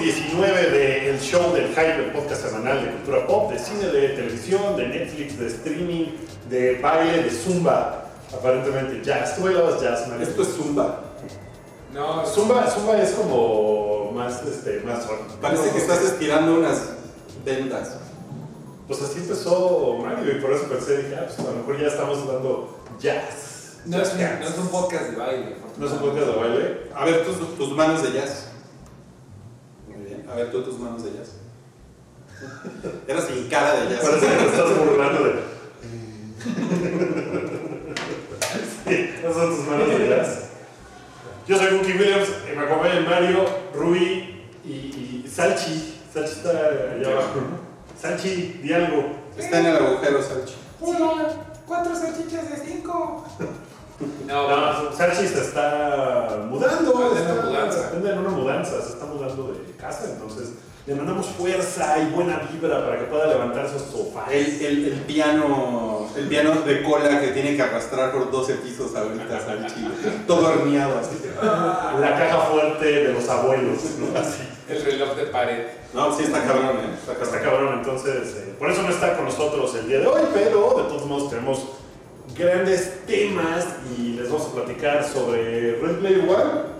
219 del show del Hype, el podcast semanal de cultura pop, de cine, de televisión, de Netflix, de streaming, de baile, de zumba, aparentemente jazz. Tú bailabas jazz, Mario. Esto es Zumba. No, Zumba, zumba es como más, este, más Parece que estás estirando unas vendas. Pues así empezó Mario y por eso pensé, dije, ah, pues a lo mejor ya estamos dando jazz. no es, un, Jazz no es un podcast de baile. ¿No es un podcast de baile. A ver, tus, tus manos de jazz. A ver, tú tus manos de jazz. Eras sin cara de jazz. Parece que te estás burlando de... sí, esas son tus manos de jazz. Yo soy Wookie Williams, y me acompañan Mario, Rui y, y Salchi. Salchi está allá abajo. Salchi, di algo. Está en el agujero, Salchi. Hola, cuatro salchichas de cinco. No, No, Salchi se está mudando. Está- una mudanza. En una mudanza, se está mudando de casa, entonces le mandamos fuerza y buena vibra para que pueda levantar su sofá. El, el, el piano el piano de cola que tiene que arrastrar por 12 pisos ahorita, Salchi. Todo horneado así. La caja fuerte de los abuelos, ¿no? Así. el reloj de pared. No, sí está cabrón, ¿eh? Está Está cabrón. cabrón, entonces, eh, por eso no está con nosotros el día de hoy, pero de todos modos tenemos grandes temas y les vamos a platicar sobre Red Player One,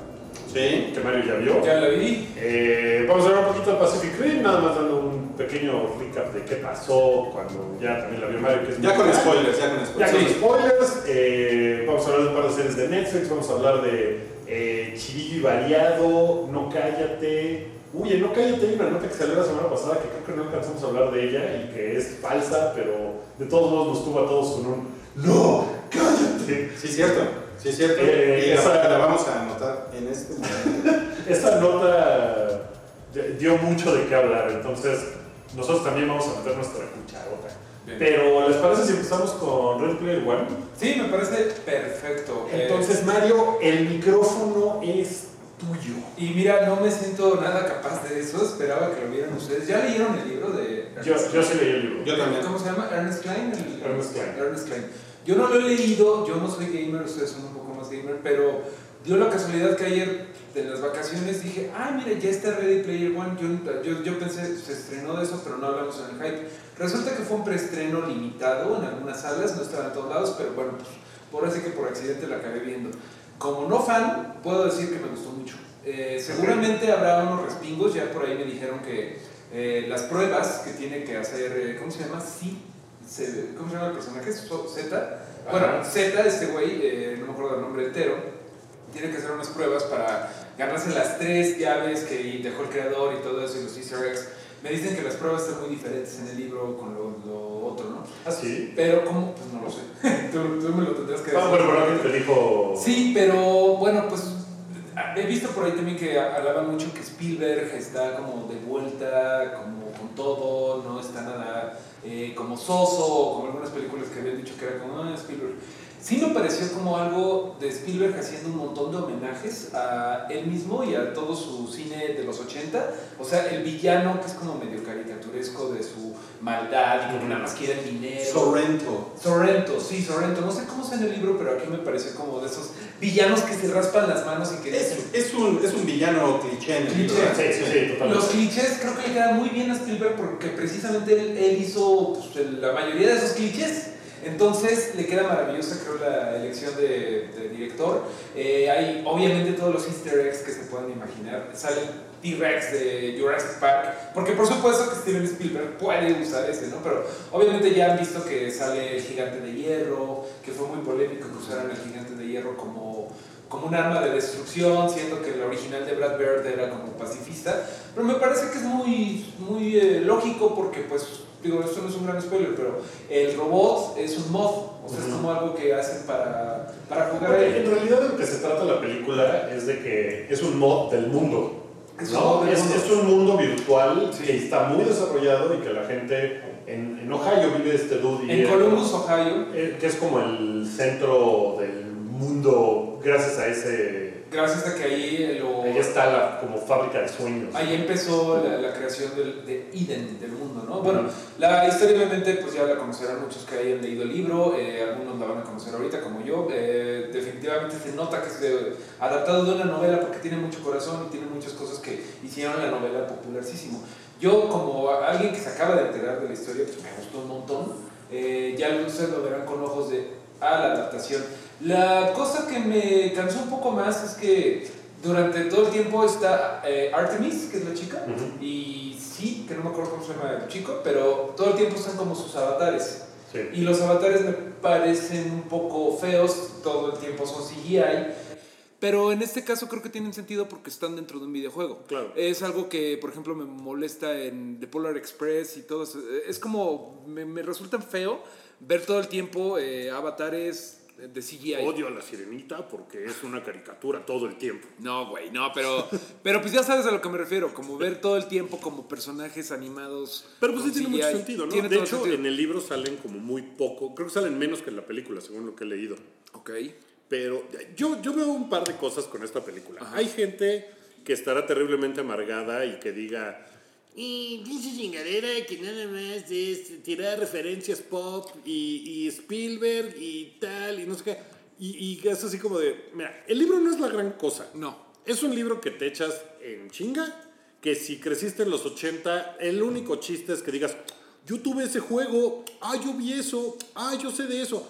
Sí. que Mario ya vio. Ya lo vi. Eh, vamos a hablar un poquito de Pacific Rim, nada más dando un pequeño recap de qué pasó cuando ya también la vio Mario. Que es Ya con spoilers, ya con Ya spoilers. con Sí. spoilers, eh, vamos a hablar de un par de series de Netflix, vamos a hablar de eh, Chirillo y Variado, No Cállate. Uy, en No Cállate hay una nota que salió la semana pasada que creo que no alcanzamos a hablar de ella y que es falsa, pero de todos modos nos tuvo a todos con un ¡No! ¡Cállate! Sí, cierto. Sí, es cierto. Eh, y esa- la vamos a anotar en este momento. Esta nota dio mucho de qué hablar, entonces nosotros también vamos a meter nuestra cucharota. Bien. Pero, ¿les parece si empezamos con Red Player One? Sí, me parece perfecto. Eh, Entonces, Mario, el micrófono es tuyo. y mira, no me siento nada capaz de eso. Esperaba que lo vieran ustedes. ¿Ya leyeron el libro de Yo, yo sí leí el libro. Yo también. ¿Cómo se llama? Ernest Klein. El- Ernest Klein. Ernest Klein. Yo no lo he leído, yo no soy gamer, ustedes son un poco más gamer, pero dio la casualidad que ayer de las vacaciones dije, ay, mira, ya está Ready Player One. Yo, yo, yo pensé, se estrenó de eso, pero no hablamos en el hype. Resulta que fue un preestreno limitado en algunas salas, no estaba en todos lados, pero bueno, pues por así que por accidente la acabé viendo. Como no fan, puedo decir que me gustó mucho. Eh, seguramente habrá unos respingos, ya por ahí me dijeron que eh, las pruebas que tiene que hacer, eh, ¿cómo se llama? Sí, se- ¿cómo se llama el personaje? So- Z. Bueno. Z, este güey, eh, no me acuerdo el nombre entero, tiene que hacer unas pruebas para ganarse las tres llaves que dejó el creador y todo eso y los easter eggs. Me dicen que las pruebas están muy diferentes en el libro con lo, lo otro, ¿no? ¿Ah, sí? Pero, ¿cómo? Pues no lo sé. tú, tú me lo tendrás que decir. Ah, bueno, alguien te dijo... Sí, pero bueno, pues he visto por ahí también que hablaban mucho que Spielberg está como de vuelta, como con todo, no está nada eh, como soso, como algunas películas que habían dicho que era como ah, Spielberg. Sí me pareció como algo de Spielberg haciendo un montón de homenajes a él mismo y a todo su cine de los 80. O sea, el villano que es como medio caricaturesco de su maldad y como nada más quiere dinero. Sorrento. Sorrento, sí, Sorrento. No sé cómo está en el libro, pero aquí me pareció como de esos villanos que se raspan las manos y que Es, es, un, es un villano cliché en el libro. Cliché. Sí, sí, sí, totalmente. Los clichés creo que le quedan muy bien a Spielberg porque precisamente él, él hizo pues, la mayoría de esos clichés. Entonces le queda maravillosa, creo, la elección de, de director. Eh, hay obviamente todos los easter eggs que se puedan imaginar. Sale T-Rex de Jurassic Park, porque por supuesto que Steven Spielberg puede usar ese, ¿no? Pero obviamente ya han visto que sale el gigante de hierro, que fue muy polémico que usaran el gigante de hierro como, como un arma de destrucción, siendo que el original de Brad Bird era como pacifista. Pero me parece que es muy, muy eh, lógico porque, pues, digo, esto no es un gran spoiler, pero el robot es un mod, o sea, es Ujú. como algo que hacen para, para jugar Porque en realidad de lo que se trata la película es de que es un mod del mundo. Son No, es, es un mundo virtual Sí. que está muy desarrollado y que la gente en, en Ohio vive este dude. En Columbus, Ohio, eh, que es como el centro del mundo gracias a ese... gracias a que ahí lo... Ahí está la como fábrica de sueños. Ahí empezó la, la creación del, de Eden, del mundo, ¿no? Bueno, la historia obviamente pues ya la conocerán muchos que hayan leído el libro, eh, algunos la van a conocer ahorita como yo, eh, definitivamente se nota que es de- adaptado de una novela porque tiene mucho corazón y tiene muchas cosas que hicieron la novela popularísimo. Yo como alguien que se acaba de enterar de la historia, pues me gustó un montón, eh, ya ustedes lo verán con ojos de, ah, la adaptación. La cosa que me cansó un poco más es que durante todo el tiempo está eh, Artemis, que es la chica, y sí, que no me acuerdo cómo se llama el chico, pero todo el tiempo están como sus avatares. Sí. Y los avatares me parecen un poco feos, todo el tiempo son CGI. Pero en este caso creo que tienen sentido porque están dentro de un videojuego. Claro. Es algo que, por ejemplo, me molesta en The Polar Express y todo eso. Es como, me, me resulta feo ver todo el tiempo eh, avatares de CGI. Odio a la sirenita porque es una caricatura todo el tiempo. No, güey, no, pero, pero pues ya sabes a lo que me refiero, como ver todo el tiempo como personajes animados. Pero pues sí tiene mucho sentido, ¿no? De hecho, en el libro salen como muy poco, creo que salen menos que en la película, según lo que he leído. Ok. Pero yo, yo veo un par de cosas con esta película. Hay gente que estará terriblemente amargada y que diga, y dice chingadera que nada más es tirar referencias pop y, y Spielberg y tal, y no sé qué. Y, y es así como de, mira, el libro no es la gran cosa. No. Es un libro que te echas en chinga, que si creciste en los 80, el único chiste es que digas, yo tuve ese juego, ah, yo vi eso, ah, yo sé de eso.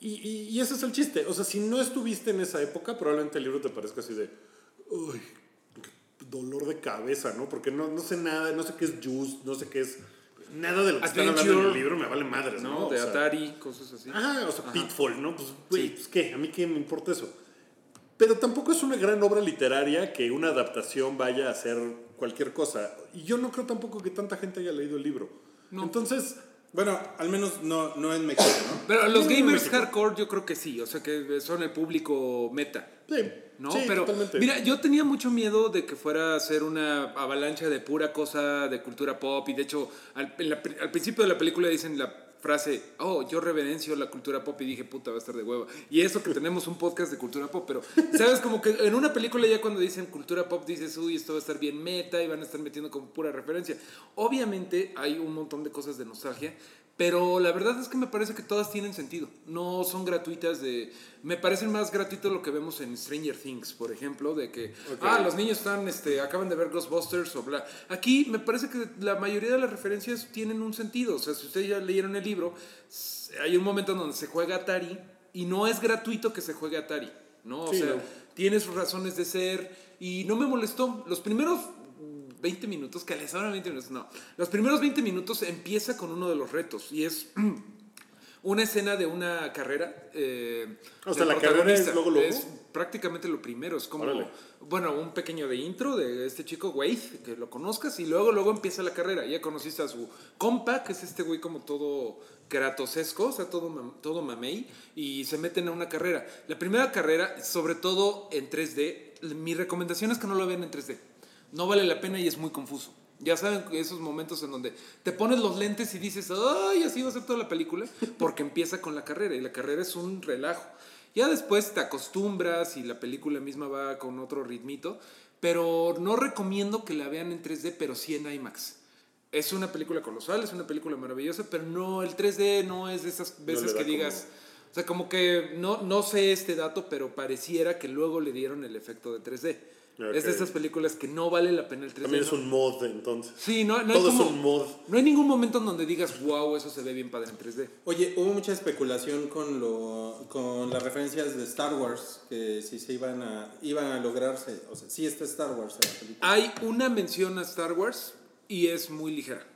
Y, y- y ese es el chiste. O sea, si no estuviste en esa época, probablemente el libro te parezca así de, uy, dolor de cabeza, ¿no? Porque no, no sé nada, no sé qué es Juice, no sé qué es... Nada de lo que están hablando en el Adventure. libro me vale madres, ¿no? ¿no? O De sea, Atari, cosas así. Ajá, o sea, Pitfall, ¿no? Pues, güey, Sí. pues qué, a mí qué me importa eso. Pero tampoco es una gran obra literaria que una adaptación vaya a hacer cualquier cosa. Y yo no creo tampoco que tanta gente haya leído el libro. Entonces, Bueno, al menos no, no en México, ¿no? Pero los No, no, gamers hardcore yo creo que sí, o sea que son el público meta. Sí, ¿no? sí, pero totalmente. mira, yo tenía mucho miedo de que fuera a ser una avalancha de pura cosa de cultura pop y de hecho al, la principio de la película dicen la frase, oh, yo reverencio la cultura pop y dije, puta, va a estar de hueva. Y eso que tenemos un podcast de cultura pop, pero, ¿sabes? Como que en una película ya cuando dicen cultura pop dices, uy, esto va a estar bien meta y van a estar metiendo como pura referencia. Obviamente hay un montón de cosas de nostalgia, pero la verdad es que me parece que todas tienen sentido. No son gratuitas de... Me parecen más gratuito lo que vemos en Stranger Things, por ejemplo, de que, ah, los niños están, este, acaban de ver Ghostbusters o bla. Aquí me parece que la mayoría de las referencias tienen un sentido. O sea, si ustedes ya leyeron el libro, hay un momento en donde se juega Atari y no es gratuito que se juegue Atari, ¿no? O Sí, sea, no. tiene sus razones de ser y no me molestó. Los primeros 20 minutos, que les ahora 20 minutos, no. Los primeros 20 minutos empieza con uno de los retos y es una escena de una carrera. eh, O sea, la carrera es luego, luego. Es prácticamente lo primero, es como, Órale. bueno, un pequeño de intro de este chico Wade, que lo conozcas, y luego, luego empieza la carrera. Ya conociste a su compa, que es este güey como todo kratosesco, o sea, todo, todo mamey, y se meten a una carrera. La primera carrera, sobre todo en 3D, mi recomendación es que no lo vean en 3D. No vale la pena y es muy confuso. Ya saben esos momentos en donde te pones los lentes y dices, ay, así va a ser toda la película, porque empieza con la carrera y la carrera es un relajo. Ya después te acostumbras y la película misma va con otro ritmito, pero no recomiendo que la vean en 3D, pero sí en IMAX. Es una película colosal, es una película maravillosa, pero no, el 3D no es de esas veces que digas, o sea, como que no, no sé este dato, pero pareciera que luego le dieron el efecto de 3D. Es de Ok. esas películas que no vale la pena el 3D. también es ¿no? un mod entonces. Sí, no, no hay Todo es un mod. No hay ningún momento en donde digas, wow, eso se ve bien padre en 3D. Oye, hubo mucha especulación con, lo, con las referencias de Star Wars, que si se iban a, iban a lograrse, o sea, sí está Star Wars en la película. Hay una mención a Star Wars y es muy ligera.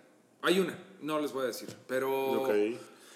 Hay una, no les voy a decir, pero... Ok.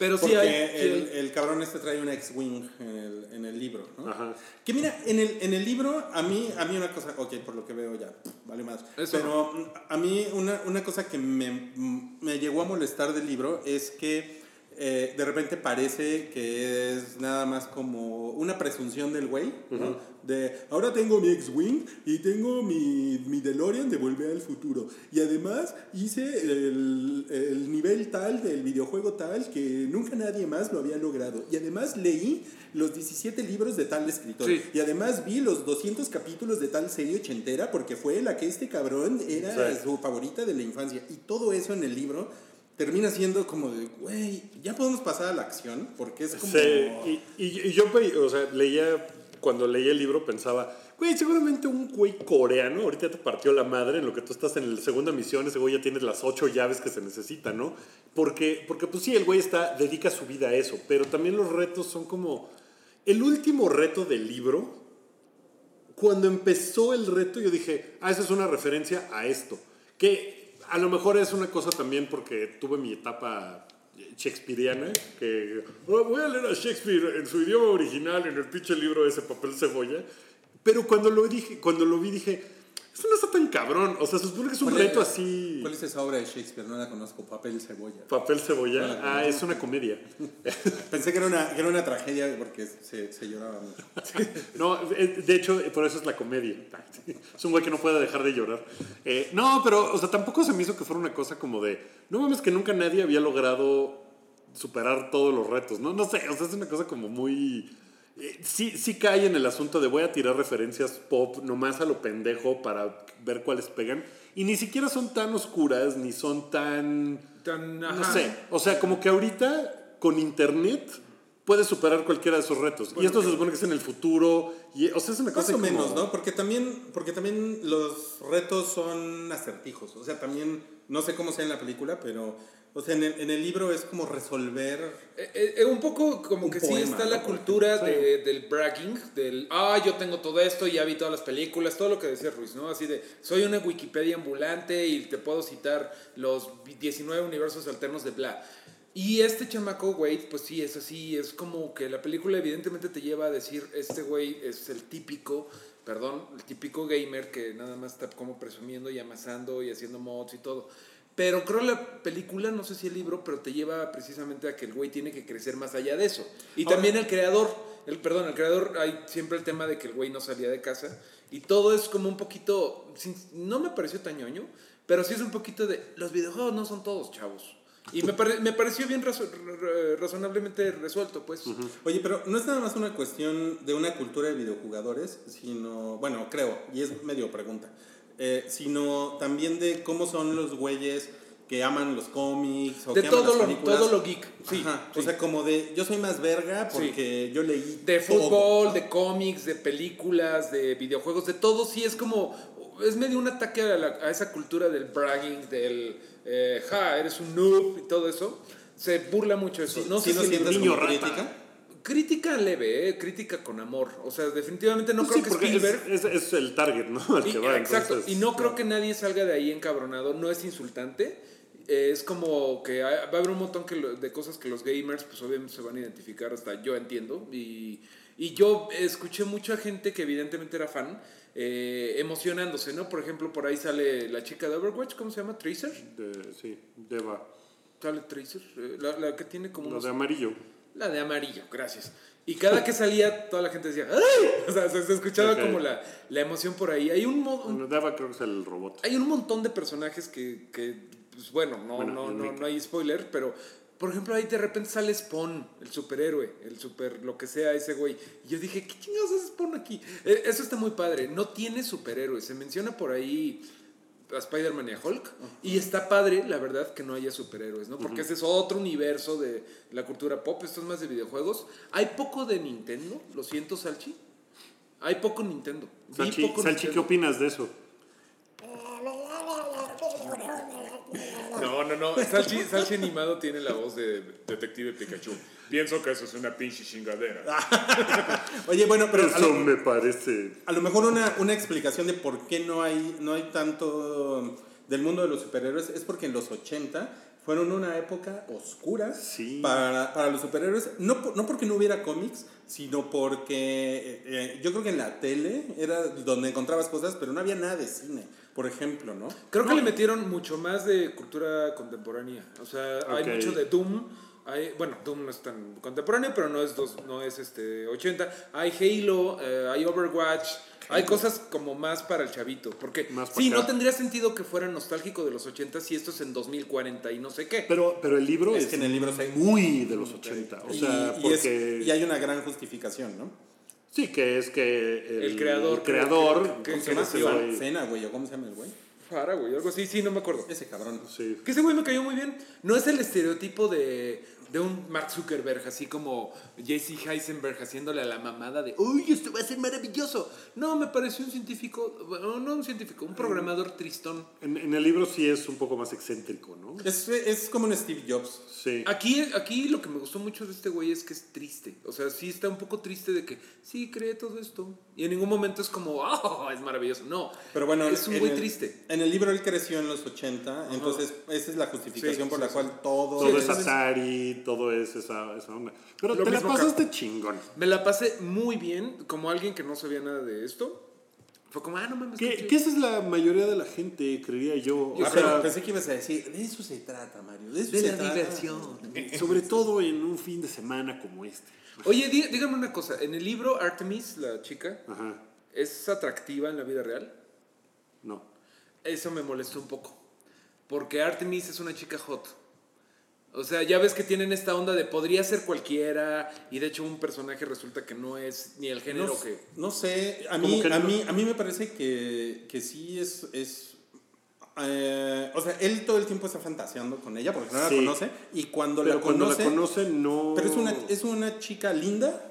Pero sí Porque hay... sí el, hay- el cabrón este trae un X-Wing en el, en el libro, ¿no? Ajá. Que mira, en el, en el libro, a mí, a mí una cosa, ok, por lo que veo ya, vale más. Eso Pero a mí una, una cosa que me, me llegó a molestar del libro es que eh, de repente parece que es nada más como una presunción del güey, ¿no? De, ahora tengo mi X-Wing y tengo mi, mi DeLorean de Volver al Futuro. Y además hice el, el nivel tal del videojuego tal que nunca nadie más lo había logrado. Y además leí los 17 libros de tal escritor. Sí. Y además vi los 200 capítulos de tal serie ochentera porque fue la que este cabrón era Sí. su favorita de la infancia. Y todo eso en el libro termina siendo como de, güey, ya podemos pasar a la acción porque es como... Sí, y, y- y yo, o sea, leía, cuando leía el libro pensaba, güey, seguramente un güey coreano ahorita te partió la madre en lo que tú estás en la segunda misión, ese güey ya tiene las ocho llaves que se necesitan, ¿no? Porque, porque pues sí, el güey está, dedica su vida a eso, pero también los retos son como, el último reto del libro, cuando empezó el reto yo dije, ah, esa es una referencia a esto, que a lo mejor es una cosa también porque tuve mi etapa shakespeariana, que "Oh, voy a leer a Shakespeare en su idioma original, en el pinche libro de ese papel cebolla, pero cuando lo, dije, cuando lo vi dije, esto no está tan cabrón, o sea, se supone que es un ¿Cuál es- reto así... ¿Cuál es esa obra de Shakespeare? No la conozco, Papel Cebolla. Papel cebolla, la ah, es una comedia. Pensé que era una, que era una tragedia porque se, se lloraba mucho. No, eh, de hecho, por eso es la comedia. Es un güey que no puede dejar de llorar. Eh, no, pero, o sea, tampoco se me hizo que fuera una cosa como de, no mames que nunca nadie había logrado superar todos los retos, ¿no? No sé, o sea, es una cosa como muy... eh, sí, sí cae en el asunto de voy a tirar referencias pop nomás a lo pendejo para ver cuáles pegan. Y ni siquiera son tan oscuras, ni son tan... Tan, No sé, o sea, como que ahorita con internet puedes superar cualquiera de esos retos. y esto se supone que es en el futuro. Y, o sea, es una Más cosa o como- menos, ¿no? Porque también, porque también los retos son acertijos. O sea, también, no sé cómo sea en la película, pero, o sea, en el, en el libro es como resolver... Eh, eh, eh, un poco como Un que sí poema, está ¿no? la cultura Sí. de- del bragging, del, ah, yo tengo todo esto, ya vi todas las películas, todo lo que decía Ruiz, ¿no? Así de, soy una Wikipedia ambulante y te puedo citar los 19 universos alternos de bla. Y este chamaco, güey, pues sí, es así, es como que la película evidentemente te lleva a decir, este güey es el típico, perdón, el típico gamer que nada más está como presumiendo y amasando y haciendo mods y todo. Pero creo la película, no sé si el libro, pero te lleva precisamente a que el güey tiene que crecer más allá de eso. Y Ahora- también el creador, el, perdón, el creador, hay siempre el tema de que el güey no salía de casa. Y todo es como un poquito, sin- no me pareció tan ñoño, pero sí es un poquito de, los videojuegos no son todos, chavos. Y me, pare- me pareció bien razo- ra- razonablemente resuelto, pues. Oye, pero no es nada más una cuestión de una cultura de videojugadores, sino, bueno, creo, y es medio pregunta, eh, sino también de cómo son los güeyes que aman los cómics o De que aman todo las lo, películas. todo lo geek. Sí, Ajá, sí. O sea, como de, yo soy más verga porque yo leí de todo. fútbol, de cómics, de películas, de videojuegos, de todo, sí es como, es medio un ataque a, la- a esa cultura del bragging, del, eh, ja, eres un noob y todo eso. Se burla mucho eso. Sí, no sé lo si sientes niño como rata. crítica. Crítica leve, eh, crítica con amor. O sea, definitivamente no Pues sí, creo que Spielberg... es, es- es el target, ¿no? Al Y- que va, exacto, entonces, y no creo que nadie salga de ahí encabronado, no es insultante, eh, es como que va a haber un montón que lo- de cosas que los gamers pues obviamente se van a identificar, hasta yo entiendo, y, y yo escuché mucha gente que evidentemente era fan, eh, emocionándose, ¿no? Por ejemplo, por ahí sale la chica de Overwatch, ¿cómo se llama? ¿Tracer? de- sí, Deva. ¿Sale Tracer? Eh, la, la que tiene como Lo unos de amarillo. La de amarillo, gracias. Y cada que salía, toda la gente decía, ¡ay! O sea, se, escuchaba como la, la emoción por ahí. Hay un, un- Deva creo que es el robot. hay un montón de personajes que, que, pues bueno, no, Bueno, no, no, no hay spoiler, pero por ejemplo ahí de repente sale Spawn, el superhéroe, el super, lo que sea ese güey. Y yo dije, ¿qué chingados es Spawn aquí? Eh, Eso está muy padre, no tiene superhéroe, se menciona por ahí a Spider-Man y a Hulk, y está padre, la verdad, que no haya superhéroes, ¿no? Porque ese es otro universo de la cultura pop, esto es más de videojuegos. Hay poco de Nintendo, lo siento, Salchi. Hay poco Nintendo. Salchi, poco Salchi, ¿qué Nintendo. opinas de eso? No, no, no. Salchi, Salchi animado tiene la voz de Detective Pikachu. Pienso que eso es una pinche chingadera. Oye, bueno, pero a Eso lo, me parece. a lo mejor una, una explicación de por qué no hay, no hay tanto del mundo de los superhéroes es porque en los 80 fueron una época oscura Sí. para, para los superhéroes. No, no porque no hubiera cómics, sino porque eh, eh, yo creo que en la tele era donde encontrabas cosas, pero no había nada de cine. Por ejemplo, ¿no? Creo que le metieron mucho más de cultura contemporánea. O sea, hay mucho de Doom. Hay, bueno, Doom no es tan contemporáneo, pero no es, dos, no es este 80. Hay Halo, eh, hay Overwatch. Hay cosas como más para el chavito. Porque Más sí, acá. no tendría sentido que fuera nostálgico de los 80 si esto es en 2040 y no sé qué. Pero, pero el libro Es es, que en el libro se- muy de los 80. O Y- sea, y, es- porque. y hay una gran justificación, ¿no? Sí, que es que el, El creador, el creador que- que- ¿Cómo se que llama? güey. Cena, güey, o ¿cómo se llama el güey? Fara, güey, algo así. Sí, no me acuerdo. Ese cabrón. Sí. Que ese güey me cayó muy bien. No es el estereotipo de, de un Mark Zuckerberg, así como Jesse Heisenberg haciéndole a la mamada de, uy, esto va a ser maravilloso. No, me pareció un científico, bueno, no un científico, un programador tristón. En, en el libro sí es un poco más excéntrico, ¿no? Es, es como un Steve Jobs. Sí. Aquí, aquí lo que me gustó mucho de este güey es que es triste. O sea, sí está un poco triste de que, sí, cree todo esto. Y en ningún momento es como, oh, es maravilloso. No, Pero bueno, es un güey el- triste. En el libro él creció en los 80, entonces esa es la justificación Sí, por sí, la sí. cual todo... todo es Atari, todo es esa, esa onda. Pero Lo te la pasaste chingón. Me la pasé muy bien, como alguien que no sabía nada de esto. Fue como, ah, no mames. qué Que, chido". que esa es la mayoría de la gente, creería yo. Ah, O pero sea, pensé que ibas a decir, de eso se trata, Mario, de eso De se la trata. diversión. sobre todo en un fin de semana como este. Oye, dí- dígame una cosa. En el libro Artemis, la chica, Ajá. ¿es atractiva en la vida real? No. Eso me molestó un poco. Porque Artemis es una chica hot. O sea, ya ves que tienen esta onda de podría ser cualquiera y de hecho un personaje resulta que no es ni el género No, que... no sé, a mí, a, mí, a mí me parece que, que sí es... es eh, o sea, él todo el tiempo está fantaseando con ella porque no Sí. la conoce y cuando Pero la cuando conoce... la conoce, no. Pero es una, es una chica linda,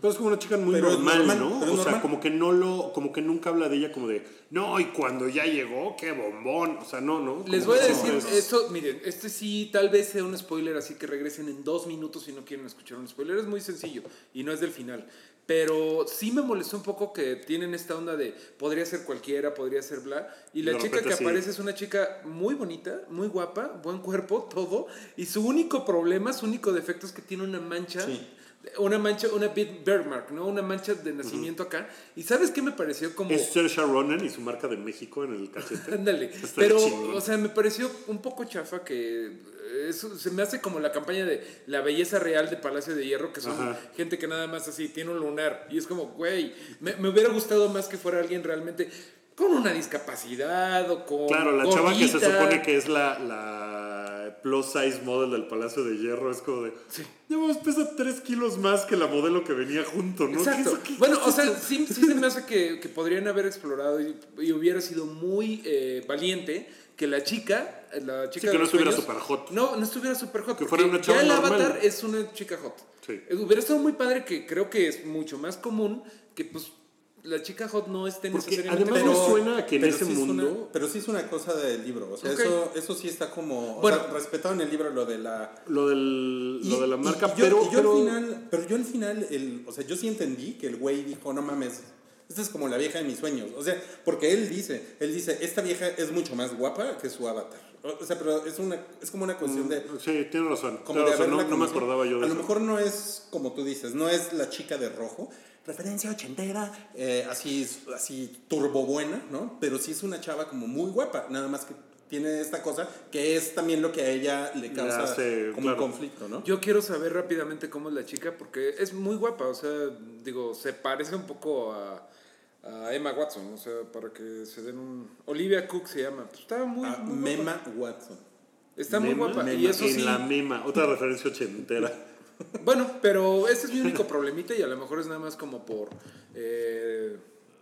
Pero es como una chica muy Pero normal, normal, ¿no? pero O sea, normal. como que no lo, como que nunca habla de ella como de, no, y cuando ya llegó, qué bombón. O sea, no, no. Les voy a decir, es- esto, miren, este sí tal vez sea un spoiler, así que regresen en dos minutos si no quieren escuchar un spoiler. Es muy sencillo y no es del final. Pero sí me molestó un poco que tienen esta onda de podría ser cualquiera, podría ser bla. Y la chica que sí. aparece es una chica muy bonita, muy guapa, buen cuerpo, todo. Y su único problema, su único defecto es que tiene una mancha. Sí. Una mancha, una bit birthmark, ¿no? Una mancha de nacimiento acá. ¿Y sabes qué me pareció? Como... Es Saoirse Ronan y su marca de México en el cachete. Ándale. Pero, chingón. o sea, me pareció un poco chafa que eso se me hace como la campaña de la belleza real de Palacio de Hierro, que son Ajá. gente que nada más así tiene un lunar. Y es como, güey, me, me hubiera gustado más que fuera alguien realmente con una discapacidad o con. Claro, la chava que se supone que es la, la plus size model del Palacio de Hierro es como de, ya más pesa 3 kilos más que la modelo que venía junto, ¿no? Exacto. ¿Qué- qué- Bueno, qué o sea, sí, sí se me hace que, que podrían haber explorado y, y hubiera sido muy eh, valiente que la chica, la chica Sí, que no estuviera super hot. No, no estuviera super hot. Que fuera una chava ya el normal. avatar es una chica hot. Sí. Eh, Hubiera estado muy padre que creo que es mucho más común que pues la chica hot no esté Porque necesariamente además hot. me suena a que en pero ese sí es mundo... una- pero sí es una cosa del libro. O sea, eso, eso sí está como. O Bueno. sea, respetado en el libro lo de la. Lo, del, lo Y- de la y marca, yo, pero... y yo pero- al final, pero yo al final, el, o sea, yo sí entendí que el güey dijo, no mames, esta es como la vieja de mis sueños. O sea, porque él dice, él dice, esta vieja es mucho más guapa que su avatar. O sea, pero es una, es como una cuestión de, Sí, tienes razón. como de razón, no, me acordaba yo de A lo mejor no es como tú dices, no es la chica de rojo, referencia ochentera, eh, así, así turbo buena, ¿no? Pero sí es una chava como muy guapa, nada más que tiene esta cosa que es también lo que a ella le causa hace, como claro. un conflicto, ¿no? Yo quiero saber rápidamente cómo es la chica porque es muy guapa, o sea, digo, se parece un poco a, a Emma Watson, o sea, para que se den un... Olivia Cook se llama, pues está muy, Ah, muy Mema guapa. Watson. Está muy Mema, guapa. y eso en sí, la mema, otra referencia ochentera. Bueno, pero ese es mi único problemita y a lo mejor es nada más como por. eh,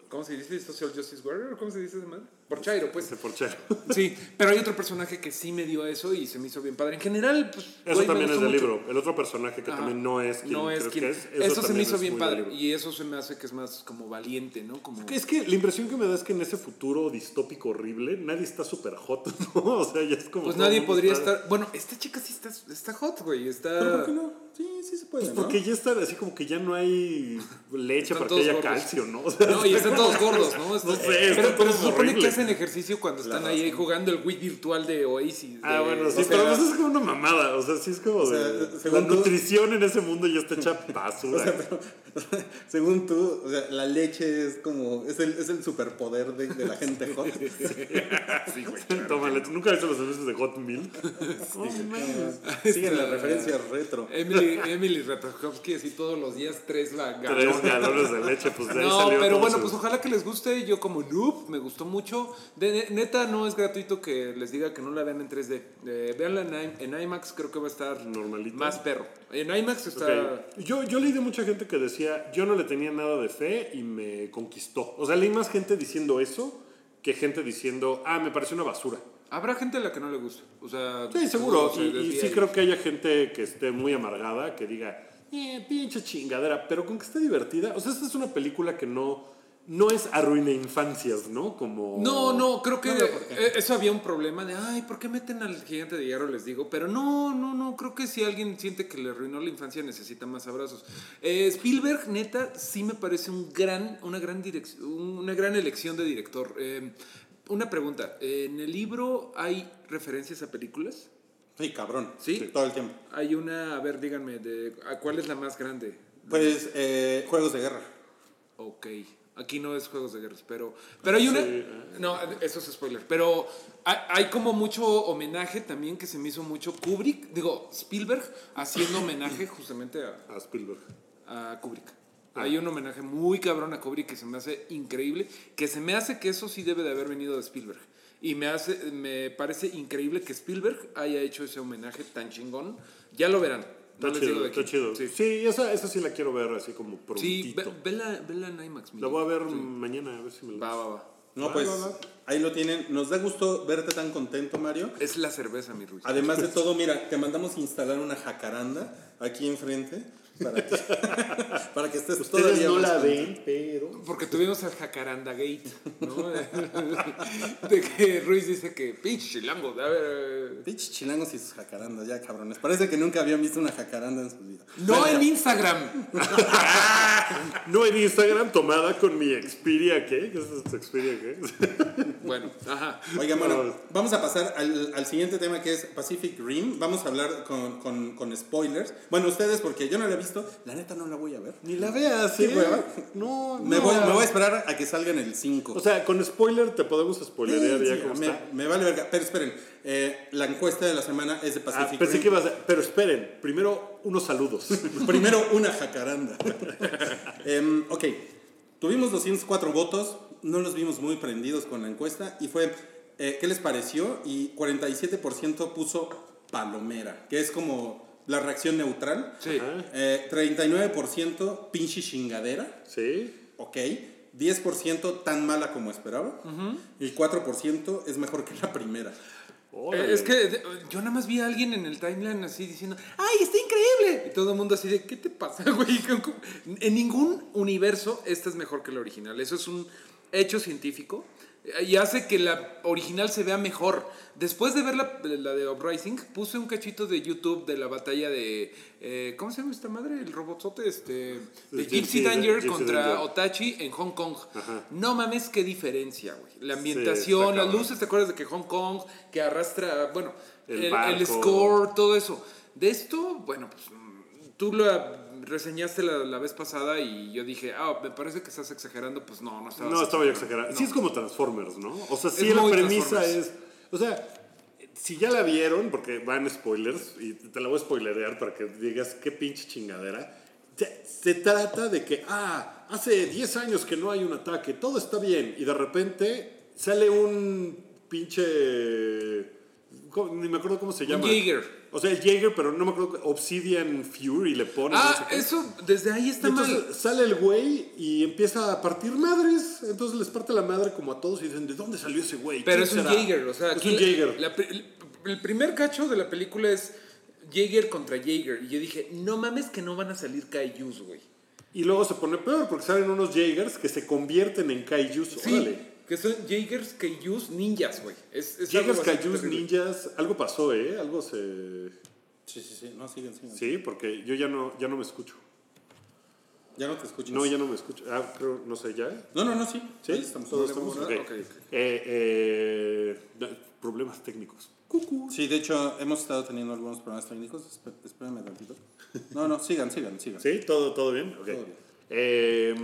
¿Cómo se dice? ¿Social Justice Warrior? ¿Cómo se dice ese man? Por Chairo, pues. Ese porchero. Sí, pero hay otro personaje que sí me dio eso y se me hizo bien padre. En general, pues. Eso también es del mucho. libro. El otro personaje que Ajá. también no es quien No es crees quien. que es. Eso, se me hizo bien padre. Y eso se me hace que es más como valiente, ¿no? Como. Es que la impresión que me da es que en ese futuro distópico horrible nadie está súper hot, ¿no? O sea, ya es como. Pues nadie el podría estar. Bueno, esta chica sí está, está hot, güey. Está. ¿Pero por qué no? Sí, sí se puede, Pues ¿no? porque ya está así como que ya no hay leche Están para que haya gordos. calcio, ¿no? O sea, No, y están todos gordos, ¿no? Está- No sé, pero, pero se supone que hacen ejercicio cuando están ahí jugando el Wii virtual de Oasis. Ah, de- bueno, sí, pero eso es como una mamada. O sea, sí es como O sea, de. La según tú- nutrición en ese mundo ya está hecha basura. O sea, pero, según tú, o sea, la leche es como, es el, es el superpoder de, de la gente hot. sí, güey. Tómale, ¿tú nunca has visto los anuncios de Hot Milk? Siguen las referencias retro. Emily, Emily Ratajkowski así todos los días tres la Tres galones de leche, pues de ahí No, salió pero bueno, su- pues ojalá que les guste. Yo como noob me gustó mucho. De, neta, no es gratuito que les diga que no la vean en 3D. Eh, véanla en, IMAX, creo que va a estar Normalito. más perro. En IMAX está... Yo, yo leí de mucha gente que decía, yo no le tenía nada de fe y me conquistó. O sea, leí más gente diciendo eso que gente diciendo, ah, me pareció una basura. Habrá gente a la que no le guste. O sea, Sí, seguro. se Y, sí ahí. creo que haya gente que esté muy amargada, que diga, eh, pinche chingadera, pero con que esté divertida. O sea, esta es una película que no, no es arruine infancias, ¿no? Como... No, no, creo que No eh, eso había un problema de, ay, ¿por qué meten al gigante de hierro? Les digo, pero no, no, no, creo que si alguien siente que le arruinó la infancia necesita más abrazos. Eh, Spielberg, neta, sí me parece un gran, una, gran direc- una gran elección de director. Eh, una pregunta, ¿en el libro hay referencias a películas? Sí, cabrón. ¿Sí? Todo el tiempo. Hay una, a ver, díganme, de, ¿a ¿cuál es la más grande? Pues, eh, juegos de guerra. Ok. Aquí no es Juegos de Guerras, pero. Pero hay una. No, eso es spoiler. Pero hay, como mucho homenaje también que se me hizo mucho Kubrick, digo, Spielberg, haciendo homenaje justamente a, A Spielberg. a Kubrick. Hay un homenaje muy cabrón a Kubrick que se me hace increíble, que se me hace que eso sí debe de haber venido de Spielberg. Y me hace, me parece increíble que Spielberg haya hecho ese homenaje tan chingón. Ya lo verán. Está chido, está chido. Sí, Sí, esa, esa sí la quiero ver así como Sí, prontito. ve- vela, vela en IMAX. La voy a ver mañana, a ver si me la... Va, va, va. No, Va, pues, va, va. ahí lo tienen. Nos da gusto verte tan contento, Mario. Es la cerveza, mi Ruiz. Además de todo, mira, te mandamos instalar una jacaranda aquí enfrente para que, para que estés Ustedes todavía no más la contento. ven, pero... Porque tuvimos al Jacaranda Gate, ¿no? De que Ruiz dice que, pinche chilango, a ver, Pinches chilangos y sus jacarandas, ya cabrones. Parece que nunca habían visto una jacaranda en su vida. No en Instagram. No en Instagram, tomada con mi Xperia, ¿qué? ¿Qué es este Xperia, qué? Bueno, ajá. Oigan, bueno, vamos a pasar al, al siguiente tema que es Pacific Rim. Vamos a hablar con, con- con spoilers. Bueno, ustedes, porque yo no la he visto, la neta no la voy a ver. Ni la veas, ¿Qué ¿eh? hueva? No, Me, no. voy, me voy a esperar a que salga en el 5. O sea, con spoiler te podemos spoilerear Sí, ya sí, me, está. me vale verga. Pero esperen, eh, la encuesta de la semana es de Ah, Pacific pensé Rim. que ibas a... Pero esperen, primero unos saludos. Primero una jacaranda. Em, ok, tuvimos 204 votos, no los vimos muy prendidos con la encuesta y fue, eh, ¿qué les pareció? Y 47% puso palomera, que es como la reacción neutral. Sí. Eh, 39% pinche chingadera, ¿Sí? ok. 10% tan mala como esperaba. Y 4% es mejor que la primera. Eh, Es que yo nada más vi a alguien en el timeline así diciendo, ¡ay, está increíble! Y todo el mundo así de, ¿qué te pasa, güey? En ningún universo esta es mejor que la original. Eso es un hecho científico y hace que la original se vea mejor. Después de ver la, la de Uprising, puse un cachito de YouTube de la batalla de, eh, ¿cómo se llama esta madre? El robotzote, este, de Gypsy Danger contra Danger. Otachi en Hong Kong. Ajá. No mames, qué diferencia, güey. La Sí, ambientación, está las luces, ¿te acuerdas de que Hong Kong, que arrastra, bueno, El el, score, todo eso? De esto, bueno, pues tú lo reseñaste la, la vez pasada y yo dije, ah, me parece que estás exagerando. Pues no, no estaba No, estaba yo exagerando. Sí es como Transformers, ¿no? O sea, sí Es la premisa es... O sea, si ya la vieron, porque van spoilers, y te la voy a spoilerear para que digas qué pinche chingadera. Se, trata de que, ah, hace 10 años que no hay un ataque, todo está bien, y de repente sale un pinche... Ni me acuerdo cómo se llama. Jaeger. O sea, el Jaeger, pero no me acuerdo, Obsidian Fury le pone. no sé Ah, qué. eso, desde ahí Y está entonces mal. sale el güey y empieza a partir madres. Entonces les parte la madre como a todos y dicen, ¿de dónde salió ese güey? Pero ¿Quién es un será?" Jaeger, o sea, es un Jaeger. la el primer cacho de la película es Jaeger contra Jaeger. Y yo dije, no mames que no van a salir Kaijus, güey. Y luego se pone peor porque salen unos Jaegers que se convierten en Kaijus. Sí, Órale. Que son Jaegers, Kaijus, ninjas, güey. Es, es Jaegers, Kaijus, ninjas. Algo pasó, ¿eh? Algo se... Sí, sí, sí. No, sigan, sigan. Sí, porque yo ya no, ya no me escucho. Ya no te escuchas. No, ya no me escucho. Ah, creo, no sé, ¿ya? No, no, no, sí. ¿Sí? Ahí estamos. ¿Todos Estamos- estamos? Ok. Ok, ok. Eh, eh, problemas técnicos. Cucu. Sí, de hecho, hemos estado teniendo algunos problemas técnicos. Esp- Espérenme tantito. No, no, sigan, sigan, sigan. ¿Sí? ¿Todo, todo bien? Ok. Todo bien. Eh,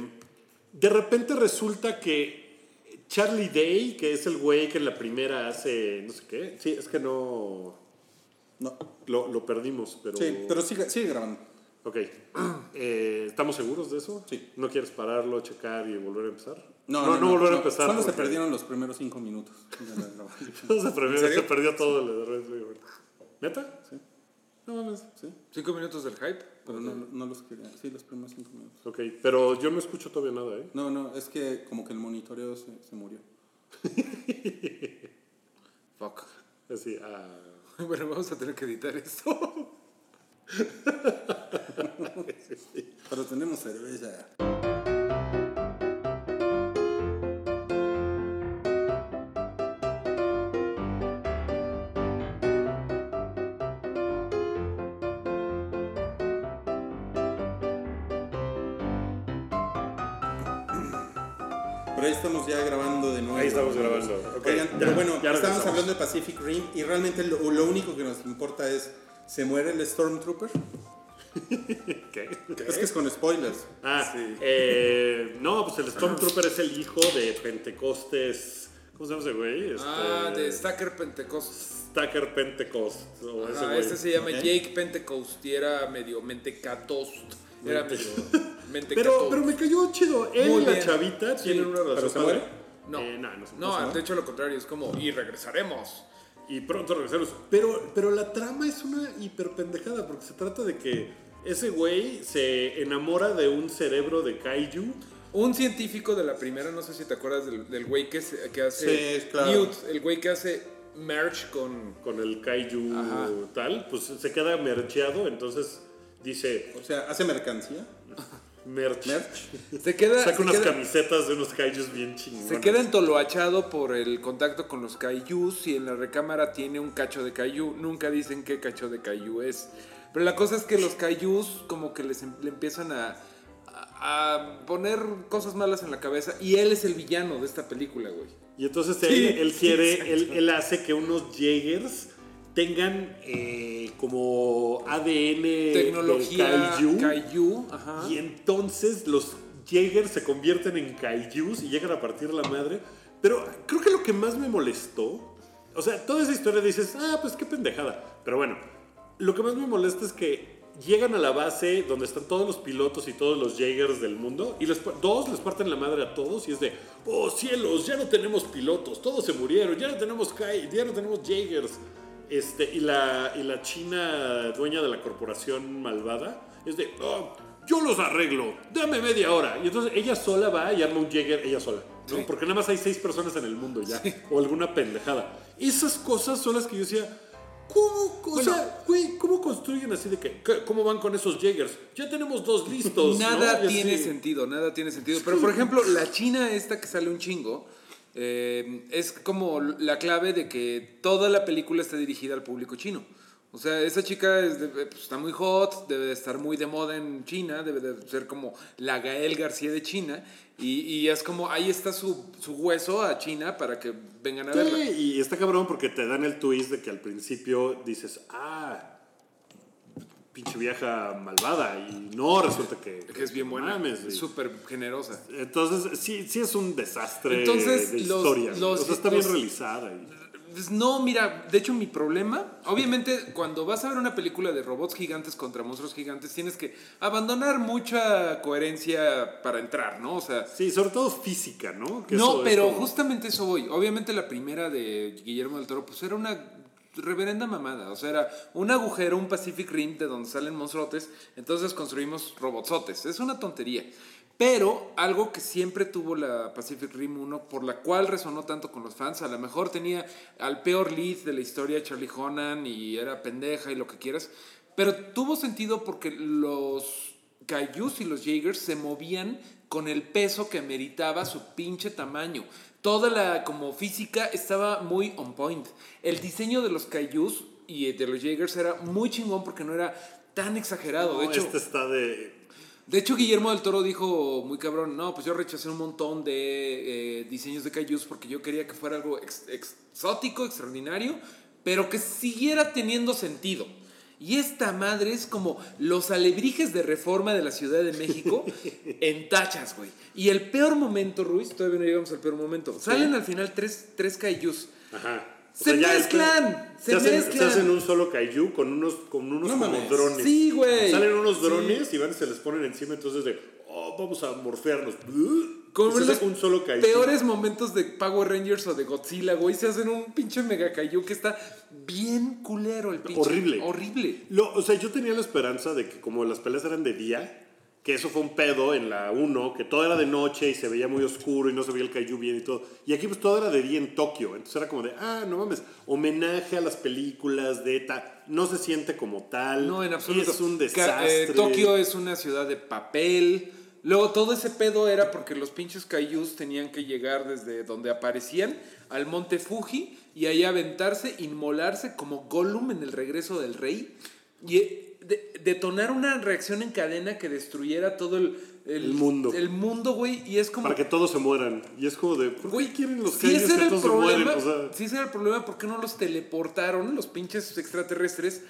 de repente resulta que Charlie Day, que es el güey que en la primera hace no sé qué. Sí, es que no. No. Lo, lo perdimos, pero. Sí, pero sigue, sigue grabando. Ok. Eh, ¿Estamos seguros de eso? Sí. ¿No quieres pararlo, checar y volver a empezar? No, no, volver a empezar. Solo se perdieron los primeros cinco minutos grabación. se, perdió, se perdió todo el de Red River. ¿Neta? Sí. No mames. Sí, ¿Cinco minutos del hype? Pero no, no los quería. Sí, los primeros cinco minutos. Ok, pero yo no escucho todavía nada, ¿eh? No, no, es que como que el monitoreo se, se murió. Fuck. Así, ah. Bueno, vamos a tener que editar esto. Pero tenemos cerveza. Estamos grabando. Ok, Oigan, ya, pero bueno, ya estamos regresamos. hablando de Pacific Rim y realmente lo, lo único que nos importa es, ¿se muere el Stormtrooper? ¿Qué? Es que es con spoilers. Ah, eh, no, pues el Stormtrooper es el hijo de Pentecostes. ¿Cómo se llama ese güey? Este, Ah, de Stacker Pentecost. Stacker Pentecost. O ese Ah, güey. este se llama. Jake Pentecost y era medio mentecatost. Era medio mentecatost. Pero, pero me cayó chido. Él Muy y la chavita Sí. tienen una relación. No. Eh, no, no No, no de hecho lo contrario, es como, y regresaremos. y pronto regresaremos. Pero, pero la trama es una hiperpendejada porque se trata de que ese güey se enamora de un cerebro de kaiju. Un científico de la primera, no sé si te acuerdas del, del güey que, se- que hace Sí, claro. Newt, el güey que hace merch con... con el kaiju Ajá. tal, pues se queda mercheado, entonces dice O sea, ¿hace mercancía? merch. ¿Merch? Se queda, Saca se unas queda- camisetas de unos kaijus bien chingones. Se queda entoloachado por el contacto con los kaijus y en la recámara tiene un cacho de kaiju. Nunca dicen qué cacho de kaiju es. Pero la cosa es que los kaijus como que les, em- le empiezan a, a- a poner cosas malas en la cabeza y él es el villano de esta película, güey. Y entonces Sí, él, sí, quiere, él, él hace que unos Jaegers tengan eh, como ADN Tecnología kaiju. kaiju, ajá. Y entonces los Jaegers se convierten en kaijus y llegan a partir la madre. Pero creo que lo que más me molestó, o sea, toda esa historia dices, ah, pues qué pendejada. Pero bueno, lo que más me molesta es que llegan a la base donde están todos los pilotos y todos los Jaegers del mundo y pa- dos les parten la madre a todos y es de, oh cielos, ya no tenemos pilotos, todos se murieron, ya no tenemos Kai, ya no tenemos Jaegers. Este, y, la, y la china dueña de la corporación malvada es de, oh, yo los arreglo, dame media hora. Y entonces ella sola va y arma un Jaeger, ella sola. ¿no? Sí. Porque nada más hay seis personas en el mundo ya. O alguna pendejada. Esas cosas son las que yo decía, ¿cómo? O sea, güey, ¿cómo construyen así de que, cómo van con esos Jaegers? Ya tenemos dos listos. Nada ¿no? Tiene sentido, nada tiene sentido. Pero por ejemplo, la China esta que sale un chingo, eh, es como la clave de que toda la película está dirigida al público chino. O sea, esa chica es de- pues, está muy hot, debe de estar muy de moda en China, debe de ser como la Gael García de China. Y, y es como, ahí está su, su hueso a China para que vengan a Sí, verla. y está cabrón porque te dan el twist de que al principio dices, ah, pinche vieja malvada. Y no, resulta que, Que es bien buena, mames, es y- súper generosa. Entonces, sí, sí es un desastre Entonces, de los- historia. los- o sea, está los- bien realizada. y- Pues no, mira, de hecho mi problema, obviamente cuando vas a ver una película de robots gigantes contra monstruos gigantes, tienes que abandonar mucha coherencia para entrar, ¿no? O sea, Sí, sobre todo física, ¿no? Que no, eso es pero como- justamente eso voy. Obviamente la primera de Guillermo del Toro, pues era una reverenda mamada. O sea, era un agujero, un Pacific Rim de donde salen monstruotes. Entonces construimos robotsotes. Es una tontería. Pero algo que siempre tuvo la Pacific Rim 1, por la cual resonó tanto con los fans, a lo mejor tenía al peor lead de la historia, Charlie Honan, y era pendeja y lo que quieras. Pero tuvo sentido porque los Kaijus y los Jaegers se movían con el peso que meritaba su pinche tamaño. Toda la como física estaba muy on point. El diseño de los Kaijus y de los Jaegers era muy chingón porque no era tan exagerado. No, de hecho, este está de... De hecho, Guillermo del Toro dijo muy cabrón, no, pues yo rechacé un montón de eh, diseños de kaijus porque yo quería que fuera algo ex- exótico, extraordinario, pero que siguiera teniendo sentido. Y esta madre es como los alebrijes de reforma de la Ciudad de México en tachas, güey. Y el peor momento, Ruiz, todavía no llegamos al peor momento. Salen al final tres, tres kaijus. Ajá. O Se mezclan, se hacen, mezclan. hacen un solo kaiju con unos, con unos No como mames. drones. Sí, güey. Salen unos Sí. drones y van y se les ponen encima, entonces de, oh, vamos a morfearnos. Los un solo peores momentos de Power Rangers o de Godzilla, güey. Se hacen un pinche mega que está bien culero el pinche. Horrible. Horrible. Lo- o sea, yo tenía la esperanza de que como las peleas eran de día, que eso fue un pedo en la 1, que todo era de noche y se veía muy oscuro y no se veía el kaiju bien y todo. Y aquí pues todo era de día en Tokio. Entonces era como de, ah, no mames, homenaje a las películas de ETA. No se siente como tal. No, en absoluto. Es un Ca- desastre. eh, Tokio es una ciudad de papel. Luego todo ese pedo era porque los pinches kaijus tenían que llegar desde donde aparecían al monte Fuji y ahí aventarse, inmolarse como Gollum en el regreso del rey y eh, de- detonar una reacción en cadena que destruyera todo el, El mundo. El mundo, güey. Y es como. Para que todos se mueran. Y es como de, ¿por qué quieren los si kaijus ese era que el todos se problema, mueren? O sea, si ese era el problema, ¿por qué no los teleportaron los pinches extraterrestres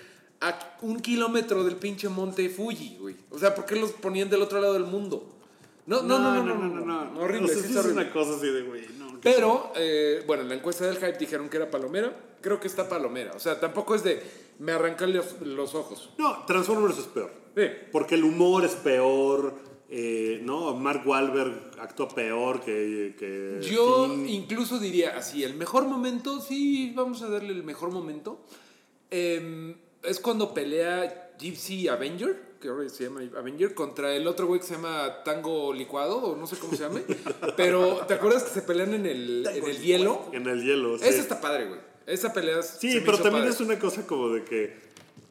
a un kilómetro del pinche monte Fuji, güey? O sea, ¿por qué los ponían del otro lado del mundo? No, no, no, no, no, no, no, horrible, O sea, sí sí está es horrible. una cosa así de, güey, no. Pero, eh, bueno, en la encuesta del hype dijeron que era palomera. Creo que está palomera. O sea, tampoco es de me arrancan los, los ojos. No, Transformers es peor. Sí. Porque el humor es peor, eh, ¿no? Mark Wahlberg actúa peor que... que Yo Finn. incluso diría así, el mejor momento, sí, vamos a darle el mejor momento, em, es cuando pelea Gypsy Avenger, que ahora se llama Avenger, contra el otro güey que se llama Tango Licuado, o no sé cómo se llame, pero ¿te acuerdas que se pelean en el, en el hielo? En el hielo, sí. Esa está padre, güey. Esa pelea Sí, se me pero hizo también padre. es una cosa como de que...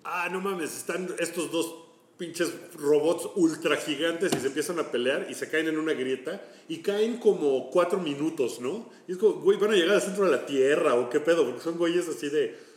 Ah, no mames, están estos dos pinches robots ultra gigantes y se empiezan a pelear y se caen en una grieta y caen como cuatro minutos, ¿no? Y es como, güey, van a llegar al centro de la Tierra o qué pedo, porque son güeyes así de...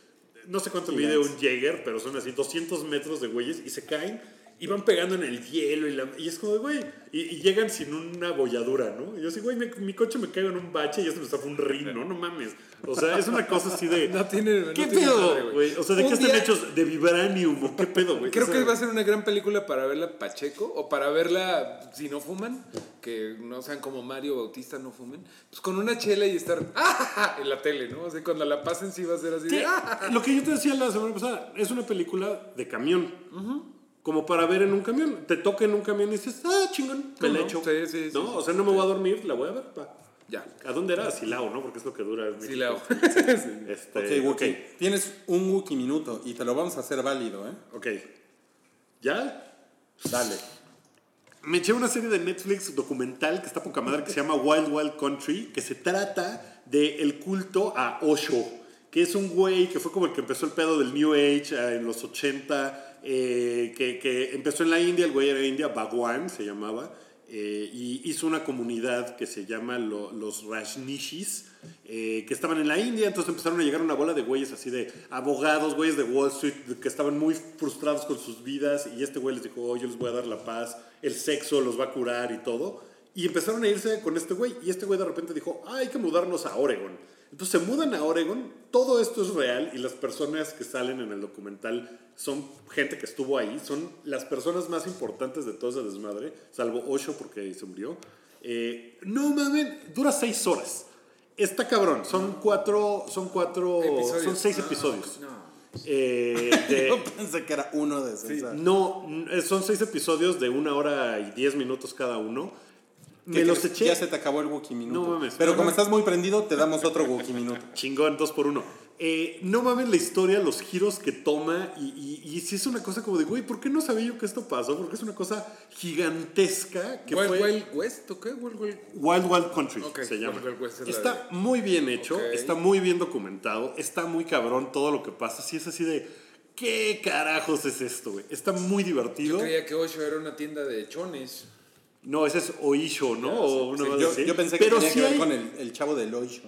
No sé cuánto mide un Jäger, pero son así 200 metros de güeyes y se caen y van pegando en el hielo y, la- y es como de, güey, y, y llegan sin una bolladura, ¿no? Y yo así, güey, me- mi coche me caigo en un bache y esto me está un rin, ¿no? No mames. O sea, es una cosa así de... No tiene... no ¿Qué madre, pedo, güey? O sea, ¿de Un qué están día- hechos? ¿De vibranium? ¿O qué pedo, güey? Creo O sea, que va a ser una gran película para verla Pacheco o para verla si no fuman, que no sean como Mario Bautista, no fumen, pues con una chela y estar ¡ah! en la tele, ¿no? O sea, cuando la pasen sí va a ser así Sí, de ¡ah! lo que yo te decía la semana pasada, es una película de camión. Como para ver en un camión. Te toca en un camión y dices, ah, chingón, me la no? echo. Sí, sí, ¿No? sí. o sea, no me voy a dormir, la voy a ver. va. Ya. ¿A dónde era? A Silao, ¿no? Porque es lo que dura. en. Leo. Este, Ok, Wookie. Tienes un Wookie minuto y te lo vamos a hacer válido, ¿eh? ok. ¿Ya? Dale. Me eché una serie de Netflix documental que está poca madre que se llama Wild Wild Country, que se trata del el culto a Osho, que es un güey que fue como el que empezó el pedo del New Age eh, en los 80, eh, que, empezó en la India, el güey era India, Bhagwan se llamaba, eh, y hizo una comunidad que se llama lo- los Rajnishis, eh, que estaban en la India, entonces empezaron a llegar una bola de güeyes así de abogados, güeyes de Wall Street, que estaban muy frustrados con sus vidas, y este güey les dijo, oh, yo les voy a dar la paz, el sexo los va a curar y todo. Y empezaron a irse con este güey, y este güey de repente dijo, hay que mudarnos a Oregon. Entonces se mudan a Oregon, todo esto es real, y las personas que salen en el documental son gente que estuvo ahí, son las personas más importantes de todo ese desmadre, salvo Osho porque se murió. Eh, no mames, dura seis horas. Está cabrón, son cuatro, son cuatro, Episodios. son seis No, episodios. no. Eh, de- Yo pensé que era uno de César. no, n- son seis episodios de una hora y diez minutos cada uno. ¿Qué Me los eché Ya se te acabó el Wookie minuto. No mames. Pero No como estás muy prendido, te damos otro Wookie minuto. chingón, dos por uno. Eh, no mames la historia, los giros que toma y, y, y sí es una cosa como de, güey, ¿por qué no sabía yo que esto pasó? Porque es una cosa gigantesca que Wild fue... Wild West, ¿o qué? Wild Wild... Wild Wild Country Ok, se llama. Wild West es está muy bien hecho, Ok. está muy bien documentado, está muy cabrón todo lo que pasa. Sí es así de, ¿qué carajos es esto, güey? Está muy divertido. Yo creía que Osho era una tienda de chones. No, ese es Oisho, ¿no? o una Sí, yo, así. yo pensé que Pero tenía sí que ver hay- con el, el chavo del Oisho.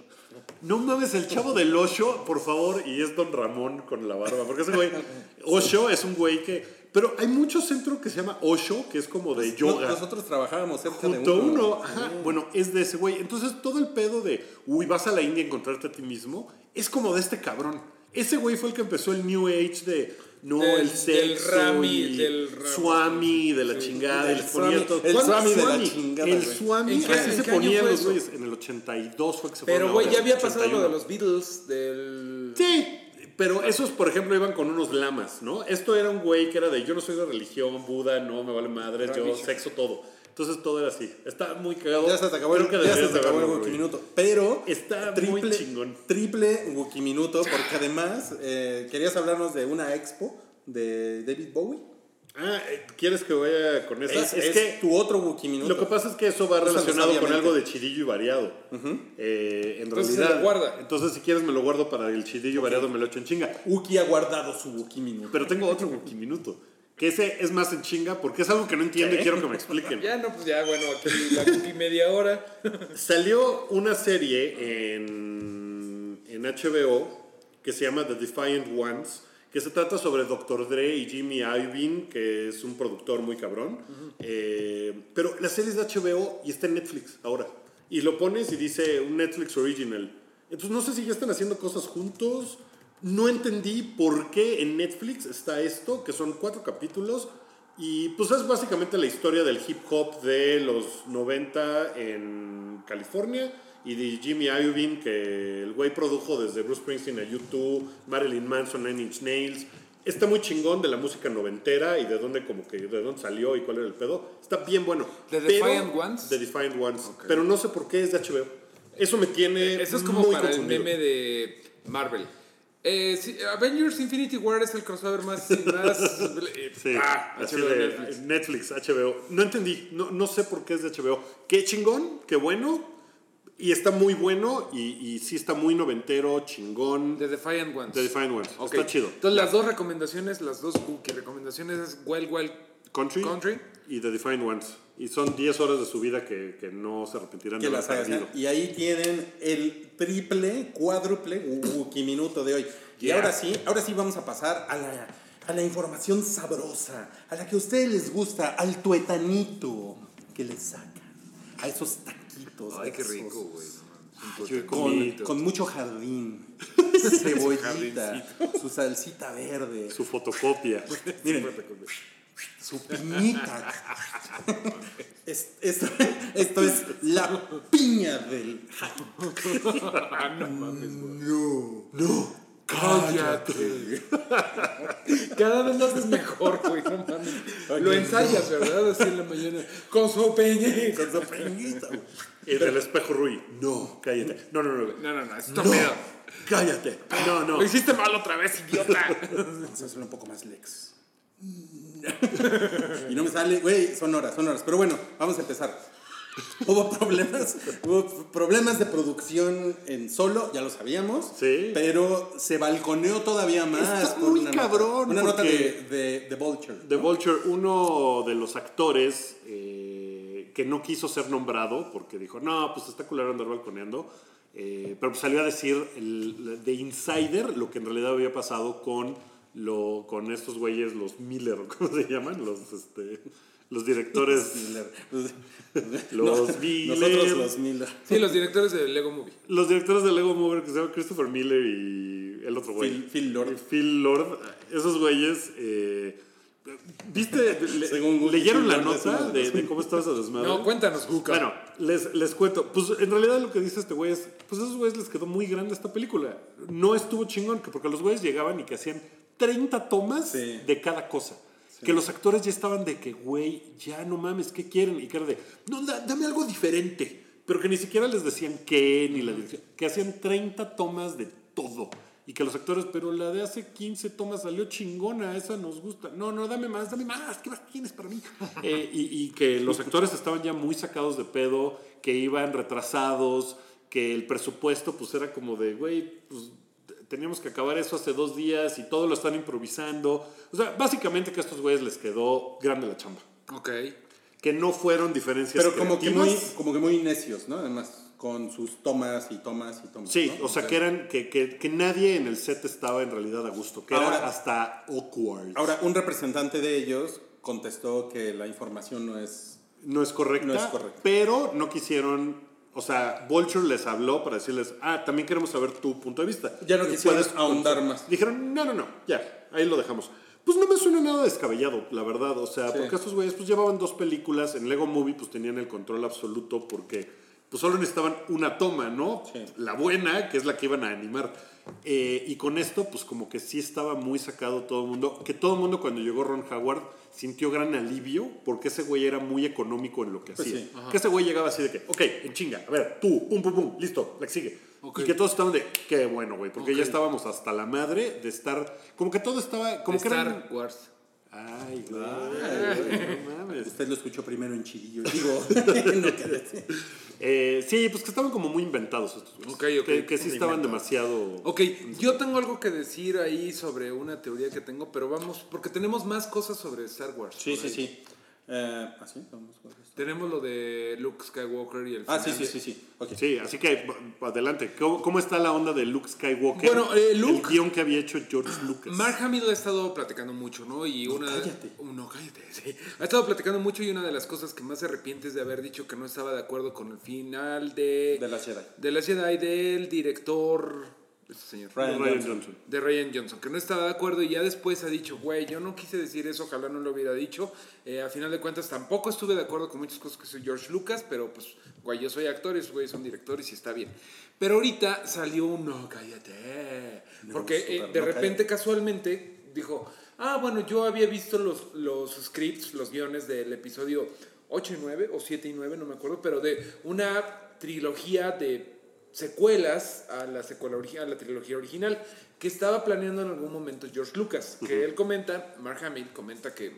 No mames, el chavo del Osho, por favor, y es Don Ramón con la barba, porque ese güey, Osho es un güey que Pero hay mucho centro que se llama Osho, que es como de yoga. Nosotros trabajábamos cerca Junto de uno. uno, ajá, bueno, es de ese güey. Entonces todo el pedo de, uy, vas a la India a encontrarte a ti mismo, es como de este cabrón. Ese güey fue el que empezó el New Age de, no, Del- el sexo, del Rami, y del Rami. Swami, de la chingada, y del les ponía Swami, todo. el ¿Cuándo Swami de la chingada, El. Swami, ¿En qué- así se ponían los güeyes. En el 82 fue que se Pero, güey, ya había pasado lo 81. de los Beatles, del... Sí, pero esos, por ejemplo, iban con unos lamas, ¿no? Esto era un güey que era de yo no soy de religión, Buda, no, me vale madre, yo Ravisha. sexo todo. Entonces todo era así. Está muy cagado. Ya se te acabó el, Creo que ya se te acabó el. Wikiminuto. Pero Está triple, muy chingón. Triple Wikiminuto, porque además eh, querías hablarnos de una expo de David Bowie. Ah, eh, ¿quieres que vaya con esa? Es, Es, es que tu otro Wikiminuto. lo que pasa es que eso va relacionado con algo de chidillo y variado. Eh, en Entonces se realidad. lo guarda. Entonces, si quieres, me lo guardo para el chidillo y variado, me lo echo en chinga. Uki ha guardado su Wikiminuto. Pero tengo otro Wikiminuto. Que ese es más en chinga porque es algo que no entiendo y quiero que me expliquen. Ya, no, pues ya, bueno, aquí la cookie media hora. Salió una serie en, en HBO que se llama The Defiant Ones, que se trata sobre Dr. Dre y Jimmy Iovine, que es un productor muy cabrón. Eh, pero la serie es de HBO y está en Netflix ahora. Y lo pones y dice un Netflix Original. Entonces no sé si ya están haciendo cosas juntos. No entendí por qué en Netflix está esto, que son cuatro capítulos. Y pues es básicamente la historia del hip hop de los 90 en California y de Jimmy Iovine, que el güey produjo desde Bruce Springsteen a U2, Marilyn Manson, Nine Inch Nails. Está muy chingón de la música noventera y de dónde como que de dónde salió y cuál era el pedo. Está bien bueno. ¿The Pero- Defiant Ones? The Defiant Ones. Pero no sé por qué es de HBO. Eso me tiene Eso es como muy para el meme de Marvel. Eh, sí, Avengers Infinity War es el crossover más... más Sí, ah, así HBO, de Netflix. Netflix. HBO. No entendí, no, no sé por qué es de HBO. Qué chingón, qué bueno. Y está muy bueno y, y sí está muy noventero, chingón. The Defiant Ones. The Defiant Ones. Ok. Está chido. Entonces las dos recomendaciones, las dos cookie recomendaciones es Wild Wild Country, Country. y The Defiant Ones. Y son 10 horas de su vida que, que no se arrepentirán de las perdido. Y ahí tienen el triple, cuádruple Wikiminuto de hoy. Y Yeah. ahora sí, ahora sí vamos a pasar a la, a la información sabrosa, a la que a ustedes les gusta, al tuetanito que les sacan, a esos taquitos. Ay, qué grasosos. rico, güey. Con, con mucho jardín, cebollita, su salsita verde, su fotocopia. miren, su piñita. Es- esto, esto es la piña del No, no, Cállate. Cada vez lo haces mejor, güey. No mames. Lo ensayas, ¿verdad? Así en la mañana. Con su peña. Con su piñita. güey. Y del espejo Rui. No, cállate. No, no, no. No, no, no. Es estúpido. Cállate. No, no. Lo hiciste mal otra vez, idiota. Vamos a hacerlo un poco más lex. Y no me sale, güey, son horas, son horas. Pero bueno, vamos a empezar. Hubo problemas, hubo problemas de producción en solo, ya lo sabíamos. Sí. Pero se balconeó todavía más. Está por muy una nota- cabrón, Una nota de, de, de Vulture. The Vulture, uno de los actores eh, que no quiso ser nombrado porque dijo, no, pues está culero andar balconeando. eh, pero pues salió a decir el, de Insider lo que en realidad había pasado con, lo, con estos güeyes, los Miller, ¿cómo se llaman? Los, este, los directores. Miller. Los No, Miller. Nosotros los Miller. Sí, los directores de Lego Movie. Los directores de Lego Mover que se llaman Christopher Miller y el otro güey. Phil- Phil Lord. Phil Lord. Esos güeyes. eh, ¿Viste? Le- Según Google, ¿Leyeron la nota de de, los- cómo estaba esa desmadre? No, cuéntanos, Guca. Bueno, les, les cuento. Pues en realidad lo que dice este güey es: Pues a esos güeyes les quedó muy grande esta película. No estuvo chingón, que porque los güeyes llegaban y que hacían 30 tomas Sí. de cada cosa. Que los actores ya estaban de que, güey, ya no mames, ¿qué quieren? Y que era de, no, da- dame algo diferente. Pero que ni siquiera les decían qué, ni la dirección. Que hacían 30 tomas de todo. Y que los actores, pero la de hace 15 tomas salió chingona, esa nos gusta. No, no, dame más, dame más, ¿qué más tienes para mí? Eh, y, y que los actores estaban ya muy sacados de pedo, que iban retrasados, que el presupuesto pues era como de, güey, pues teníamos que acabar eso hace dos días y todo lo están improvisando. O sea, básicamente que a estos güeyes les quedó grande la chamba. Ok. Que no fueron diferencias Pero como que, muy, como que muy necios, ¿no? Además. con sus tomas y tomas y tomas. Sí, ¿no? o sea, que eran que, que, que nadie en el set estaba en realidad a gusto, que Ahora- era hasta awkward. Ahora, un representante de ellos contestó que la información no es... no es correcta, No es correcta. pero no quisieron, o sea, Vulture les habló para decirles, ah, también queremos saber tu punto de vista. Ya no quisieron ahondar más. Dijeron, no, no, no, ya, ahí lo dejamos. Pues no me suena nada descabellado, la verdad. O sea, Sí. porque estos güeyes pues llevaban dos películas. En Lego Movie pues tenían el control absoluto porque pues solo necesitaban una toma, ¿no? Sí. La buena, que es la que iban a animar. Eh, y con esto pues como que sí estaba muy sacado todo el mundo. Que todo el mundo cuando llegó Ron Howard sintió gran alivio porque ese güey era muy económico en lo que Pues hacía. sí. Que ese güey llegaba así de que, ok, en chinga, a ver, tú, pum, pum, pum, listo, la que sigue. Y que todos estaban de, qué bueno, güey, porque ya estábamos hasta la madre de estar, como que todo estaba, como de que eran... Star Wars. Ay, güey, no mames. Usted lo escuchó primero en Chilillo. Digo, no. Eh, sí, pues que estaban como muy inventados estos güeyes. Ok, ok. Que, que sí estaban demasiado... Ok, yo tengo algo que decir ahí sobre una teoría que tengo, pero vamos, porque tenemos más cosas sobre Star Wars. Sí, sí, ahí. sí. Eh, ¿Ah, sí? Vamos. Tenemos lo de Luke Skywalker y el Ah, sí, sí, sí, sí. Sí, así que adelante. ¿Cómo, cómo está la onda de Luke Skywalker? Bueno, eh, Luke- El guion que había hecho George Lucas. Mark Hamill ha estado platicando mucho, ¿no? Y una cállate. Uh, no, cállate, sí. Ha estado platicando mucho y una de las cosas que más se arrepiente es de haber dicho que no estaba de acuerdo con el final de... De la Jedi. de la Jedi del director... Este señor. Ryan Ryan Johnson. Johnson. de Ryan Johnson, que no estaba de acuerdo y ya después ha dicho, güey, yo no quise decir eso, ojalá no lo hubiera dicho. Eh, a final de cuentas tampoco estuve de acuerdo con muchas cosas que soy George Lucas, pero pues, güey, yo soy actor y esos güeyes son directores y está bien. Pero ahorita salió un no, cállate. Porque eh, no, de repente, casualmente, dijo, ah, bueno, yo había visto los, los scripts, los guiones del episodio 8 y 9, o 7 y 9, no me acuerdo, pero de una trilogía de secuelas a la, secuela a la trilogía original que estaba planeando en algún momento George Lucas. Que él comenta, Mark Hamill comenta que,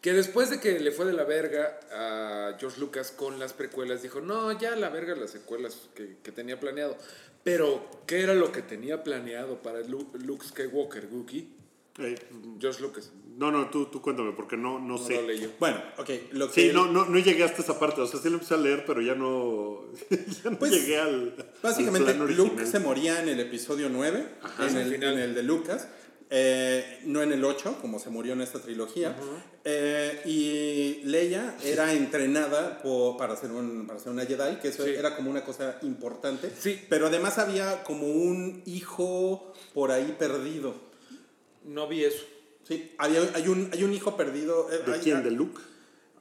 que después de que le fue de la verga a George Lucas con las precuelas, dijo, no, ya la verga las secuelas que, que tenía planeado. Pero, ¿qué era lo que tenía planeado para Lu- Luke Skywalker, Wookie? Eh, George Lucas. No, no, tú, tú cuéntame, porque no, no, No sé. lo leyó. Bueno, ok. Lo que Sí, no, no, no llegué hasta esa parte. O sea, sí lo empecé a leer, pero ya no, ya no Pues, llegué al. Básicamente, al Luke se moría en el episodio 9, en, el, en el de Lucas, eh, no en el 8, como se murió en esta trilogía. Eh, y Leia era entrenada para, ser un, para ser una Jedi, que eso Sí. era como una cosa importante. Sí. Pero además había como un hijo por ahí perdido. No vi eso. Sí, había, hay, un, hay un hijo perdido. eh, ¿De hay- quién? ¿De Luke?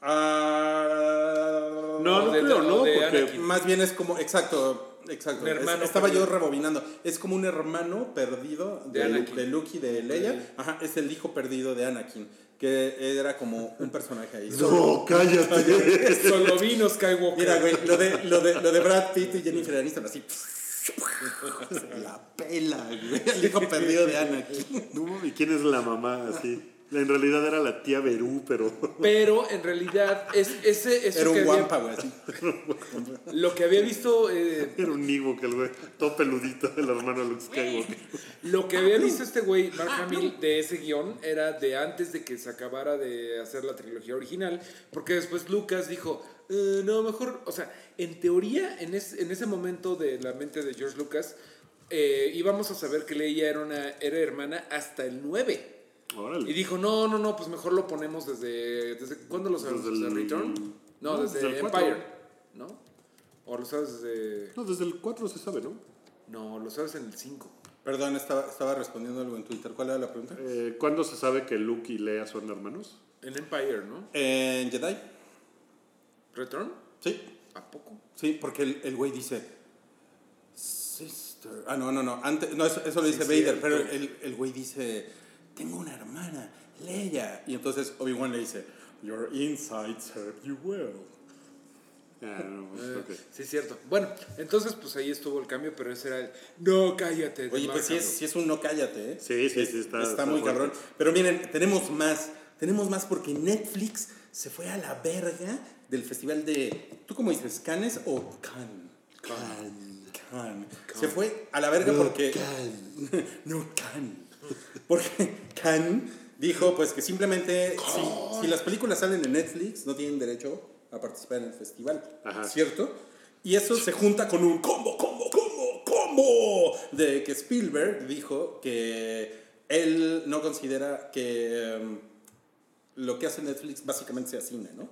Ah, No, no de- creo, de- ¿no? de Porque Anakin. Más bien es como, exacto, exacto. Un hermano Es- estaba perdido. yo rebobinando. Es como un hermano perdido de Luke y de Leia. Ajá, es el hijo perdido de Anakin, que era como un personaje ahí. No, cállate. Solo vino Skywalker. Mira, güey, lo de, lo, de, lo de Brad Pitt y Jennifer Aniston así. La pela, güey. El hijo perdido de. No, mames, ¿y quién es la mamá así? En realidad era la tía Berú, pero. Pero en realidad es, ese, eso Era un guampa, güey, así. lo que había visto eh, Era un Ewok, el güey. Todo peludito, el hermano Luke Skywalker. Lo que había visto este güey, Mark Hamill, de ese guion era de antes de que se acabara de hacer la trilogía original, porque después Lucas dijo, "Eh, no, mejor, o sea, en teoría, en, es- en ese momento de la mente de George Lucas, eh, íbamos a saber que Leia era, una, era hermana hasta el 9. Y dijo, no, no, no, pues mejor lo ponemos desde... ¿Desde cuándo lo sabes? Desde ¿Desde, el- Return? No, no, desde, desde el cuatro. Empire, ¿no? ¿O lo sabes desde...? No, desde el 4 se sabe, ¿no? No, lo sabes en el 5. Perdón, estaba, estaba respondiendo algo en Twitter. ¿Cuál era la pregunta? Eh, ¿Cuándo se sabe que Luke y Leia son hermanos? En Empire, ¿no? En Jedi. ¿Return? Sí. ¿A poco? Sí, porque el, el güey dice. Sister. Ah, no, no, no. Antes, no, eso, eso lo dice Sí, Vader, cierto. pero el, el güey dice: Tengo una hermana, Leia. Y entonces Obi-Wan le dice: Your insides serve you well. Ah, no, pues, Eh, ok. Sí, es cierto. Bueno, entonces pues ahí estuvo el cambio, pero ese era el no cállate. Oye, pues sí es, sí es un no cállate, ¿eh? Sí, sí, sí, está- está muy fuerte. cabrón. Pero miren, tenemos más. Tenemos más porque Netflix se fue a la verga del festival de. ¿Tú cómo dices? ¿Cannes o Cannes? Cannes. Cannes. Se fue a la verga porque. no, Cannes. Porque Cannes dijo pues que simplemente si, si las películas salen en Netflix no tienen derecho a participar en el festival. Ajá. ¿Cierto? Y eso se junta con un combo, combo, combo, combo de que Spielberg dijo que él no considera que em, lo que hace Netflix básicamente sea cine, ¿no?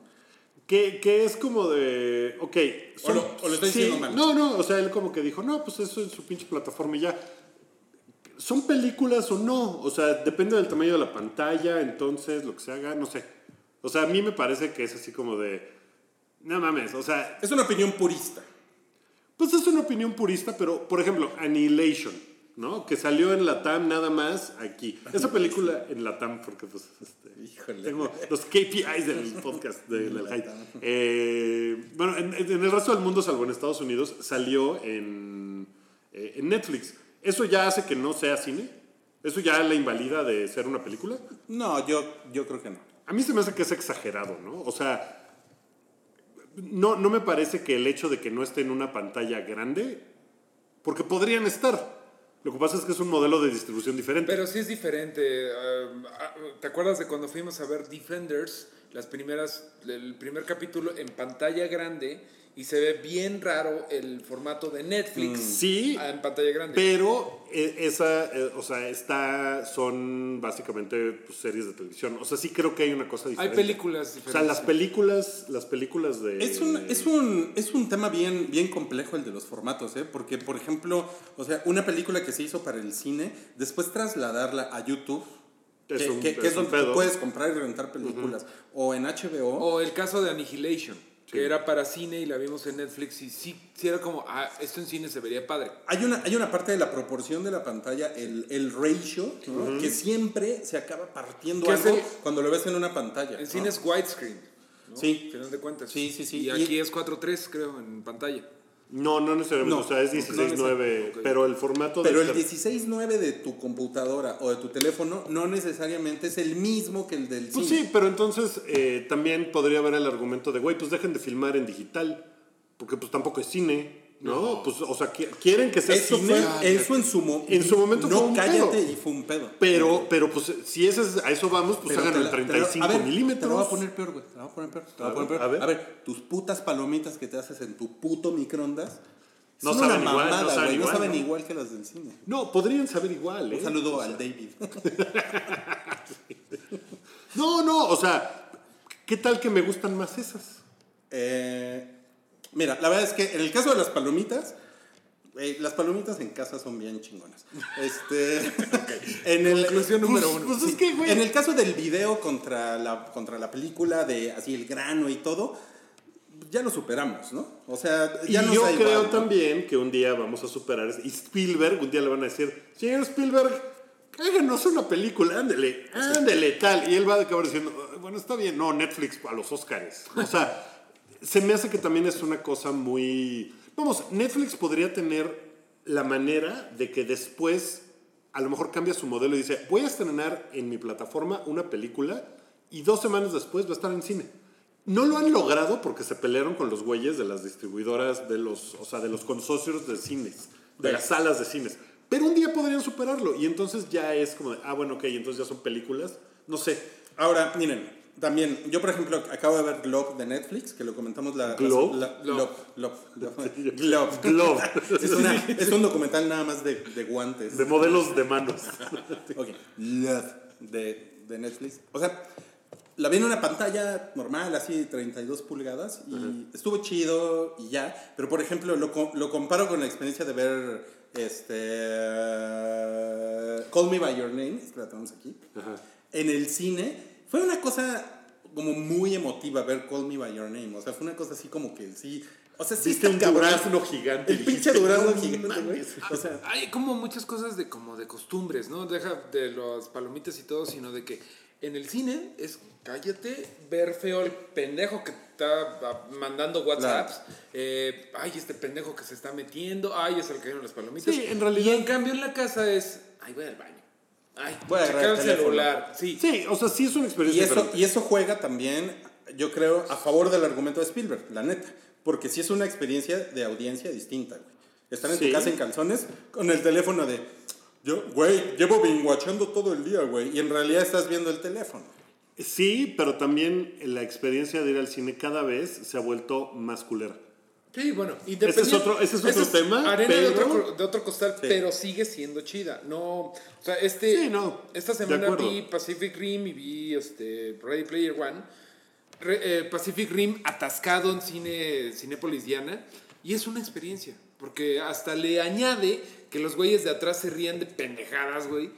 Que, que es como de. Ok. O lo- o lo diciendo mal. No, no, o sea, él como que dijo, no, pues eso es su pinche plataforma y ya. ¿Son películas o no? O sea, depende del tamaño de la pantalla, entonces lo que se haga, no sé. O sea, a mí me parece que es así como de. No mames, o sea, Es una opinión purista. pues es una opinión purista, pero por ejemplo, Annihilation, ¿no? Que salió en la TAM nada más aquí. Esa película en la TAM, porque pues este, Híjole. tengo los KPIs del podcast de del Hype. Eh, bueno, en, en el resto del mundo, salvo en Estados Unidos, salió en, eh, en Netflix. ¿Eso ya hace que no sea cine? ¿Eso ya la invalida de ser una película? No, yo, yo creo que no. A mí se me hace que es exagerado, ¿no? O sea, no, no me parece que el hecho de que no esté en una pantalla grande, porque podrían estar. Lo que pasa es que es un modelo de distribución diferente. Pero sí es diferente. um, ah, ¿Te acuerdas de cuando fuimos a ver Defenders? Las primeras, el primer capítulo en pantalla grande y se ve bien raro el formato de Netflix Sí, ah, en pantalla grande. Pero eh, esa, eh, o sea, está, son básicamente pues, series de televisión. O sea, sí creo que hay una cosa Hay diferente. películas O sea, diferentes. las películas, las películas de... Es un, es un, es un tema bien, bien complejo el de los formatos, ¿eh? Porque, por ejemplo, o sea, una película que se hizo para el cine, después trasladarla a YouTube, Es que, un- que- que es donde tú pedo. puedes comprar y rentar películas, o en HBO. O el caso de Annihilation, que era para cine y la vimos en Netflix y sí, sí era como, ah, esto en cine se vería padre. Hay una, hay una parte de la proporción de la pantalla, el, el ratio, que siempre se acaba partiendo algo el- cuando lo ves en una pantalla. En ¿no? cine es widescreen. ¿no? Sí. Al final de cuentas. Sí, sí, sí. Y Y- aquí es 4.3, creo, en pantalla. No, no necesariamente. No, o sea, es no 16.9, Ok. pero el formato Pero de... el 16.9 de tu computadora o de tu teléfono no necesariamente es el mismo que el del Pues cine. sí, pero entonces eh, también podría haber el argumento de, güey, pues dejen de filmar en digital, porque pues tampoco es cine, ¿no? Pues, o sea, qui- quieren que sea Eso, cine, fue, eso en su, mo- En su momento no fue un cállate pedo. y fue un pedo. pero, pero pues si ese es- a eso vamos, pues hagan la- 35 pero, a ver, milímetros. Te lo voy a poner peor, güey. Te lo voy a poner peor. te lo voy a poner ver, peor. a ver. A ver, tus putas palomitas que te haces en tu puto microondas. No son saben una igual, no saben güey, no igual, saben ¿no? igual que las del cine. No, podrían saber igual, ¿eh? Un saludo al David. No, no, o sea, ¿qué tal que me gustan más esas? Eh, mira, la verdad es que en el caso de las palomitas, eh, las palomitas en casa son bien chingonas. Este, en el, Conclusión número Pues- uno. pues es que, güey. En el caso del video contra la, contra la película, de así el grano y todo, ya lo superamos, ¿no? O sea, ya y no yo está creo igual, ¿no? también que un día vamos a superar. Y Spielberg, un día le van a decir, señor Spielberg, háganos una película, ándele, ándele, tal. Y él va a acabar diciendo, "Ah, bueno, está bien, no, Netflix a los Oscars. O sea, se me hace que también es una cosa muy... Vamos, Netflix podría tener la manera de que después a lo mejor cambia su modelo y dice, voy a estrenar en mi plataforma una película y dos semanas después va a estar en cine. No lo han logrado porque se pelearon con los güeyes de las distribuidoras, de los, o sea, de los consorcios de cines, de las salas de cines. Pero un día podrían superarlo y entonces ya es como de, ah, bueno, ok, entonces ya son películas. No sé. Ahora, miren, también, yo por ejemplo acabo de ver Globe de Netflix, que lo comentamos la... la- ¿Globe? la- Globe. Globe, Globe. Globe. Globe. Es, una- es un documental nada más de, de guantes. De modelos de manos. Ok, Love de, de Netflix. O sea, la vi en una pantalla normal, así 32 pulgadas, y estuvo chido y ya. Pero por ejemplo, lo, lo comparo con la experiencia de ver este. Call Me By Your Name, es que la tenemos aquí. En el cine, fue una cosa como muy emotiva ver Call Me By Your Name. O sea, fue una cosa así como que sí. O sea, sí Viste un cabrón. durazno gigante. El pinche durazno "No gigante, güey. mames". O sea, Hay como muchas cosas de como de costumbres, ¿no? Deja de las palomitas y todo, sino de que en el cine es cállate, ver feo el pendejo que está ah, mandando WhatsApps. eh, ay, este pendejo que se está metiendo. Ay, es el que dieron las palomitas. Sí, en realidad- Y en cambio en la casa es, ay, voy al baño. Ay, Voy a checar agarrar el celular. Sí. Sí, o sea, sí es una Y experiencia eso, diferente. y eso juega también, yo creo, a favor del argumento de Spielberg, la neta. Porque sí es una experiencia de audiencia distinta, güey. Estar en Sí. tu casa en calzones con el teléfono de. Yo, güey, llevo binguachando todo el día, güey. Y en realidad estás viendo el teléfono. Sí, pero también la experiencia de ir al cine cada vez se ha vuelto más culera. Sí, bueno, Ese es independiente- otro- ese es otro tema, Arena de, pero- otro, co- de otro costal, pero sigue siendo chida. No, o sea, este, Sí, no, esta de semana vi Pacific Rim y vi este, Ready Player One. Re- eh, Pacific Rim atascado en cine, Cinépolis Diana. Y es una experiencia, porque hasta le añade que los güeyes de atrás se rían de pendejadas, güey.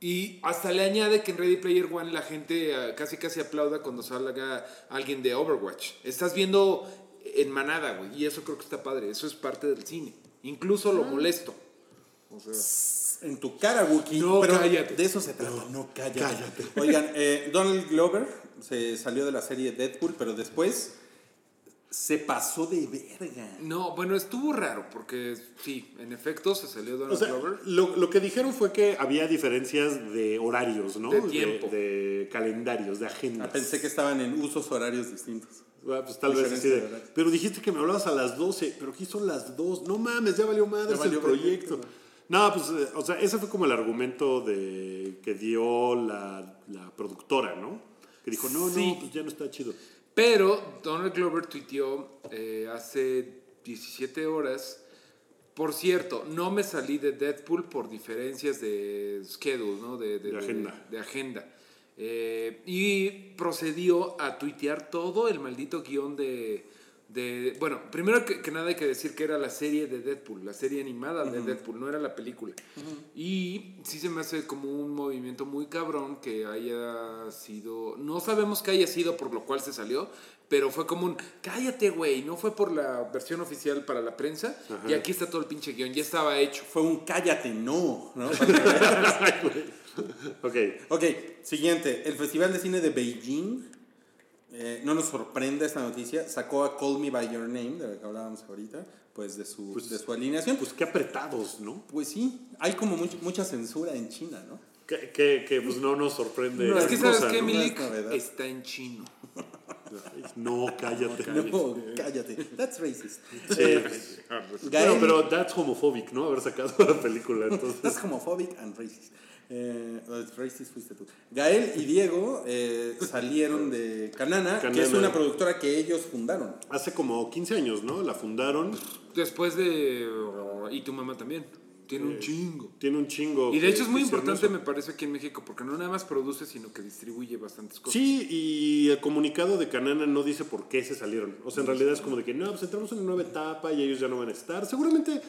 Y hasta le añade que en Ready Player One la gente eh, casi casi aplauda cuando salga alguien de Overwatch. Estás viendo en manada, güey. Y eso creo que está padre. Eso es parte del cine. Incluso lo molesto. O sea, En tu cara, Wookie. No, pero cállate. De eso se trata, no, cállate. Oigan, eh, Donald Glover se salió de la serie Deadpool, pero después se pasó de verga. no, bueno, estuvo raro porque sí, en efecto se salió Donald O sea, Glover. lo, lo que dijeron fue que había diferencias de horarios, ¿no? De tiempo. De, calendarios, de agendas. Ah, pensé que estaban en usos horarios distintos. Ah, pues tal vez así de. Pero dijiste que me hablabas a las 12, pero aquí son las 2. No mames, ya valió madre el proyecto. No, pues, eh, o sea, ese fue como el argumento de que dio la, la productora, ¿no? Que dijo, no, Sí. no, pues ya no está chido. Pero Donald Glover tuiteó eh, hace 17 horas. Por cierto, no me salí de Deadpool por diferencias de schedule, ¿no? De, De agenda. de agenda. Eh, y procedió a tuitear todo el maldito guion de, de- bueno, primero que, que nada hay que decir que era la serie de Deadpool, la serie animada de Deadpool, no era la película. Y sí se me hace como un movimiento muy cabrón que haya sido, no sabemos que haya sido por lo cual se salió, pero fue como un, cállate güey, no fue por la versión oficial para la prensa y aquí está todo el pinche guion, ya estaba hecho. Fue un cállate, no. ¿no? Ok. ok, siguiente. El Festival de Cine de Beijing, eh, no nos sorprende esta noticia, sacó a Call Me By Your Name, de la que hablábamos ahorita, pues de su, de su alineación. Pues qué apretados, ¿no? Pues sí, hay como much- mucha censura en China, ¿no? Que, que, que, pues no nos sorprende. No, Es que sabes cosa, que ¿no? Milik No es está en chino. No, cállate. No, cállate. That's racist. Eh, bueno, pero that's homophobic, ¿no? Haber sacado la película, entonces. That's homophobic and racist. Eh, oh, racist fuiste tú. Gael y Diego eh, salieron de Canana, que es una productora que ellos fundaron. Hace como 15 años, ¿no? La fundaron. Después de... Y tu mamá también. Tiene un chingo. Tiene un chingo. Y de hecho es muy importante, me parece, aquí en México, porque no nada más produce, sino que distribuye bastantes cosas. Sí, y el comunicado de Canana no dice por qué se salieron. O sea, en realidad es como de que no, pues entramos en una nueva etapa y ellos ya no van a estar. Seguramente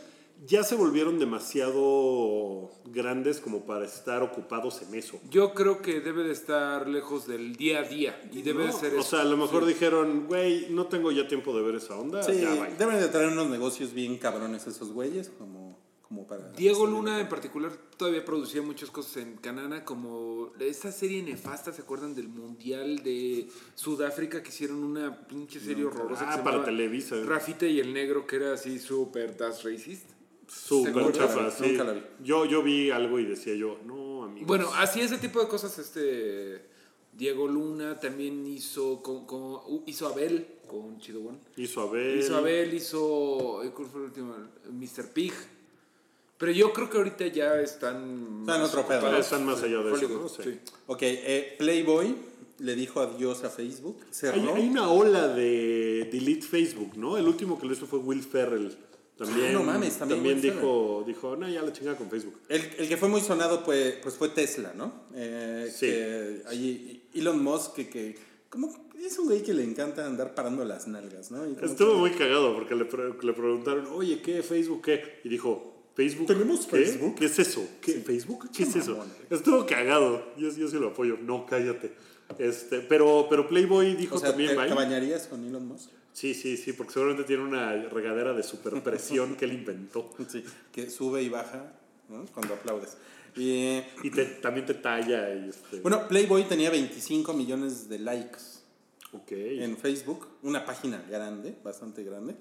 ya se volvieron demasiado grandes como para estar ocupados en eso. Yo creo que debe de estar lejos del día a día y debe de No, ser o eso. sea, a lo mejor Sí. dijeron, güey, no tengo ya tiempo de ver esa onda. Sí, ya, bye". deben de traer unos negocios bien cabrones esos güeyes, como, como para... Diego Luna en particular todavía producía muchas cosas en Canana, como esa serie nefasta, ¿se acuerdan del Mundial de Sudáfrica que hicieron una pinche serie horrorosa? que Ah, se para Televisa. Rafita y el Negro, que era así súper das racist. Súper chafa, sí. nunca la vi. Yo, yo vi algo y decía yo, no, amigo. Bueno, así ese tipo de cosas, este Diego Luna también hizo con, con- uh, hizo Abel con Chido One. hizo Abel. Hizo Abel, hizo eh, ¿cuál fue el último? Mr. Pig. Pero yo creo que ahorita ya están Están otro pedo. Están más allá de eso, ¿no? Sí. sí. Ok, eh, Playboy le dijo adiós a Facebook, cerró. Hay, hay una ola de delete Facebook, ¿no? El último que lo hizo fue Will Ferrell. También, Ah, no mames, también Will dijo, dijo, no, ya la chingada con Facebook. El, el que fue muy sonado pues, pues fue Tesla, ¿no? Eh, Sí. que ahí Elon Musk, que, que como es un güey que le encanta andar parando las nalgas, ¿no? Estuvo que- muy cagado porque le, le preguntaron, oye, ¿qué? ¿Facebook qué? Y dijo, ¿Facebook? ¿Tenemos ¿Qué? Facebook? ¿Qué es eso? ¿Qué? ¿Facebook? ¿Qué es eso? Estuvo cagado. Yo, yo sí lo apoyo. No, cállate. Este, pero, pero Playboy dijo O sea, también, ¿te, te bañarías con Elon Musk? Sí, sí, sí, porque seguramente tiene una regadera de superpresión que él inventó. Sí, que sube y baja ¿no? cuando aplaudes. Y, Y te- también te talla y este. bueno, Playboy tenía 25 millones de likes en Facebook, una página grande, bastante grande.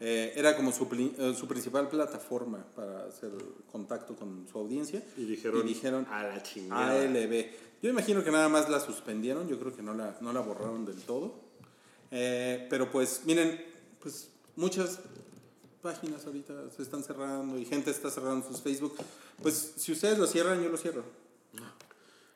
Eh, era como su, eh, su principal plataforma para hacer contacto con su audiencia. Y dijeron, y dijeron a la chingada. ALB. Yo imagino que nada más la suspendieron, yo creo que no la, no la borraron del todo. Eh, pero pues, miren, pues muchas páginas ahorita se están cerrando y gente está cerrando sus Facebook. Pues si ustedes lo cierran, yo lo cierro.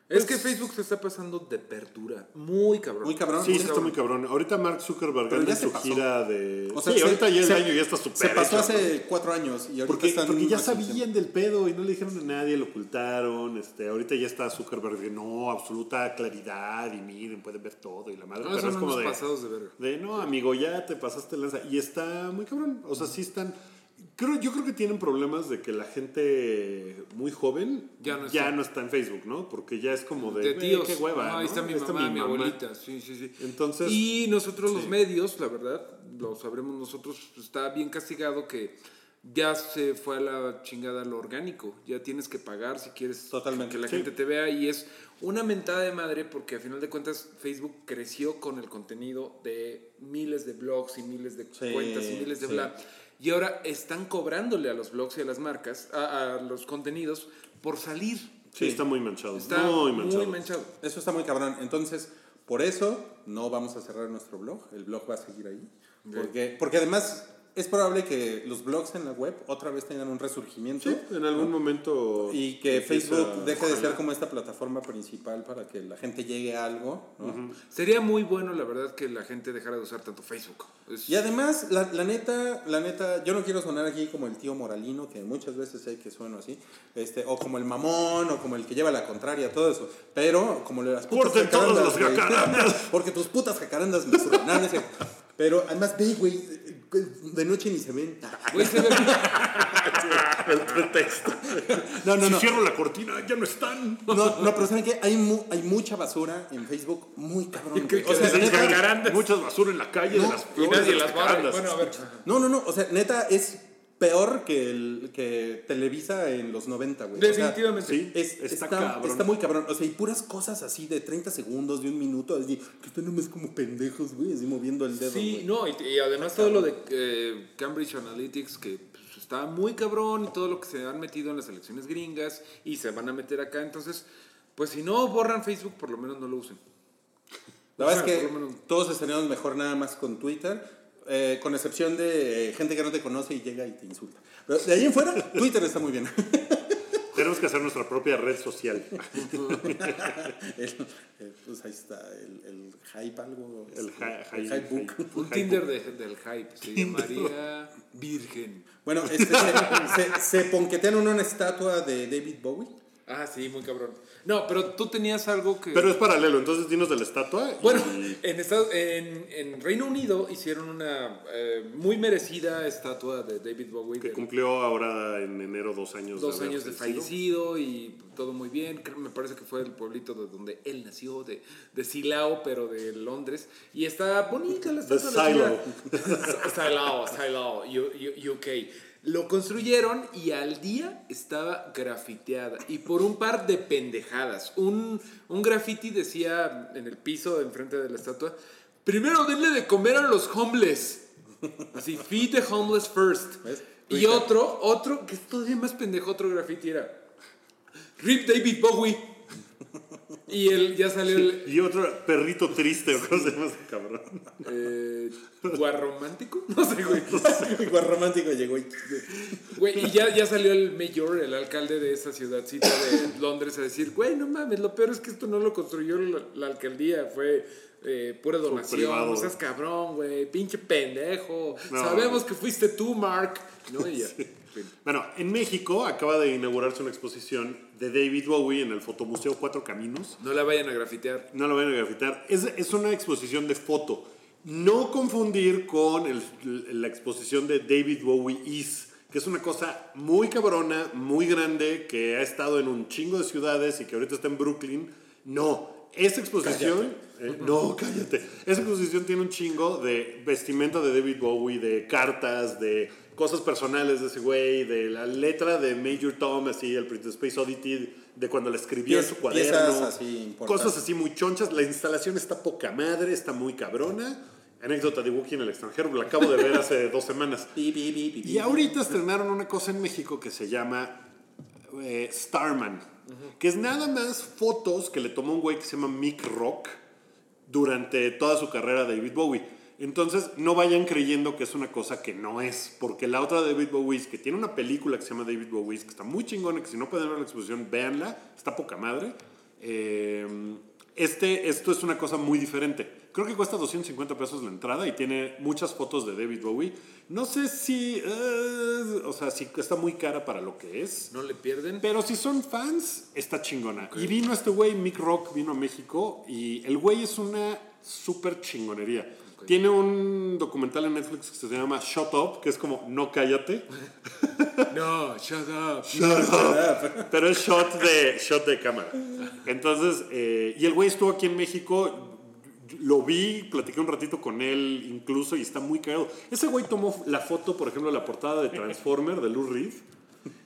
Es que Facebook se está pasando de perdura. Muy cabrón. Muy cabrón. Sí, muy sí está muy cabrón. Ahorita Mark Zuckerberg anda ya en se su pasó. gira de... O sea, sí, se- ahorita ya el se- año ya está súper Se pasó hecho, ¿no? hace cuatro años y ahorita Porque, están porque ya sabían del pedo y no le dijeron a nadie, lo ocultaron. Este, ahorita ya está Zuckerberg de no, absoluta claridad y miren, pueden ver todo y la madre. No, pero son es como unos de, pasados de verga. de no, amigo, ya te pasaste lanza. Y está muy cabrón. O sea, sí están. Creo, yo creo que tienen problemas de que la gente muy joven Ya no ya está. no está en Facebook, ¿no? Porque ya es como de, De "Güey, tíos. qué hueva. No, ahí ¿no? está mi mamá, mi abuelita. Sí, sí, sí. Entonces, Y nosotros los medios, la verdad, lo sabremos nosotros, está bien castigado que ya se fue a la chingada lo orgánico. Ya tienes que pagar si quieres Totalmente. que la Sí. gente te vea y es una mentada de madre porque a final de cuentas Facebook creció con el contenido de miles de blogs y miles de Sí, cuentas y miles de sí. Y ahora están cobrándole a los blogs y a las marcas, a, a los contenidos, por salir. sí, está muy manchado. Está muy muy manchado. manchado. Eso está muy cabrón. Entonces, por eso no vamos a cerrar nuestro blog. El blog va a seguir ahí. Porque, porque además es probable que los blogs en la web otra vez tengan un resurgimiento. Sí, en algún momento. Y que Facebook deje de ser como esta plataforma principal para que la gente llegue a algo. ¿no? Sería muy bueno, la verdad, que la gente dejara de usar tanto Facebook. Es- Y además, la, la neta, la neta, yo no quiero sonar aquí como el tío moralino, que muchas veces sé que sueno así, este, o como el mamón, o como el que lleva la contraria, todo eso. Pero, como las putas todas jacarandas, las güey. jacarandas. Porque tus putas jacarandas me cierto. Pero además, ve, güey, de noche ni se ven. Güey, se ve- El pretexto. No, no, si no. cierro la cortina, ya no están. No, no, pero ¿saben qué? Hay, mu- hay mucha basura en Facebook, muy cabrón. ¿Y güey. O sea, dicen? neta. Muchas basura en la calle No, de las y flores. nadie de las jacarandas. Bueno, a ver. No, no, no, o sea, neta es peor que el que Televisa en los 90, güey. O sea, Definitivamente. Sí, Es, está, está, cabrón. está muy cabrón. O sea, y puras cosas así de 30 segundos, de un minuto, así, que están nomás como pendejos, güey, así moviendo el dedo. Sí, no, y, y además todo lo de eh, Cambridge Analytics, que pues, está muy cabrón, y todo lo que se han metido en las elecciones gringas y se van a meter acá. Entonces, pues si no borran Facebook, por lo menos no lo usen. La verdad O sea, es que menos- todos estaríamos mejor nada más con Twitter, eh, con excepción de gente que no te conoce y llega y te insulta. Pero de ahí en fuera, Twitter está muy bien. Tenemos que hacer nuestra propia red social. El- pues ahí está, el, el hype algo. El hi- el hi- hype book. hi- Un Tinder de- del hype, se llamaría Virgen. Bueno, este, se, se, se ponquetean una estatua de David Bowie. Ah, sí, muy cabrón. No, pero tú tenías algo que... Pero es paralelo, entonces dinos de la estatua. y- Bueno, en, Estados- en, en Reino Unido hicieron una eh, muy merecida estatua de David Bowie. que del- cumplió ahora en enero dos años. dos haber años de fallecido y todo muy bien. Me parece que fue el pueblito de donde él nació, de, de Silao, pero de Londres. Y está bonita la De estatua. la Silao. Silao, UK. Lo construyeron y al día estaba grafiteada. Y por un par de pendejadas. Un, un graffiti decía en el piso enfrente de la estatua, primero denle de comer a los homeless. Así, feed the homeless first. ¿Ves? Y Twitter. otro, otro, que es todavía más pendejo, otro graffiti era Rip David Bowie. Y él ya salió el Y otro perrito triste, o cómo se llama ese cabrón. eh, guarromántico. No sé, güey. Igual romántico llegó y... Güey, y ya, ya salió el mayor, el alcalde de esa ciudadcita de Londres a decir, güey, no mames, lo peor es que esto no lo construyó la, la alcaldía, fue eh, pura donación, no seas cabrón, güey, pinche pendejo, No. sabemos que fuiste tú, Mark, ¿no? Y ya. Bueno, en México acaba de inaugurarse una exposición de David Bowie en el Fotomuseo Cuatro Caminos. No la vayan a grafitear. No lo vayan a grafitar. Es, es una exposición de foto. No confundir con el- la exposición de David Bowie Is, que es una cosa muy cabrona, muy grande, que ha estado en un chingo de ciudades y que ahorita está en Brooklyn. No, esa exposición... eh, no, cállate. Esa exposición tiene un chingo de vestimenta de David Bowie, de cartas, de cosas personales de ese güey, de la letra de Major Tom, así, el Prince Space Oddity, de cuando la escribió en su cuaderno. así. Cosas así muy chonchas. La instalación está poca madre, está muy cabrona. Anécdota de Wookiee en el extranjero, la acabo de ver hace dos semanas. Y ahorita estrenaron una cosa en México que se llama eh, Starman, que es nada más fotos que le tomó un güey que se llama Mick Rock durante toda su carrera David Bowie. Entonces, no vayan creyendo que es una cosa que no es, porque la otra David Bowie, que tiene una película que se llama David Bowie, que está muy chingona, que si no pueden ver la exposición, véanla, está poca madre. Eh, este, esto es una cosa muy diferente. Creo que cuesta 250 pesos la entrada y tiene muchas fotos de David Bowie. No sé si, eh, o sea, si está muy cara para lo que es. No le pierden. Pero si son fans, está chingona. Y vino este güey, Mick Rock, vino a México y el güey es una súper chingonería. Tiene un documental en Netflix que se llama Shut Up, que es como No cállate. No, shut up. Pero es shot de, shot de cámara. Entonces, eh, y el güey estuvo aquí en México. Lo vi, platiqué un ratito con él incluso y está muy cagado. Ese güey tomó la foto, por ejemplo, la portada de Transformer de Lou Reed.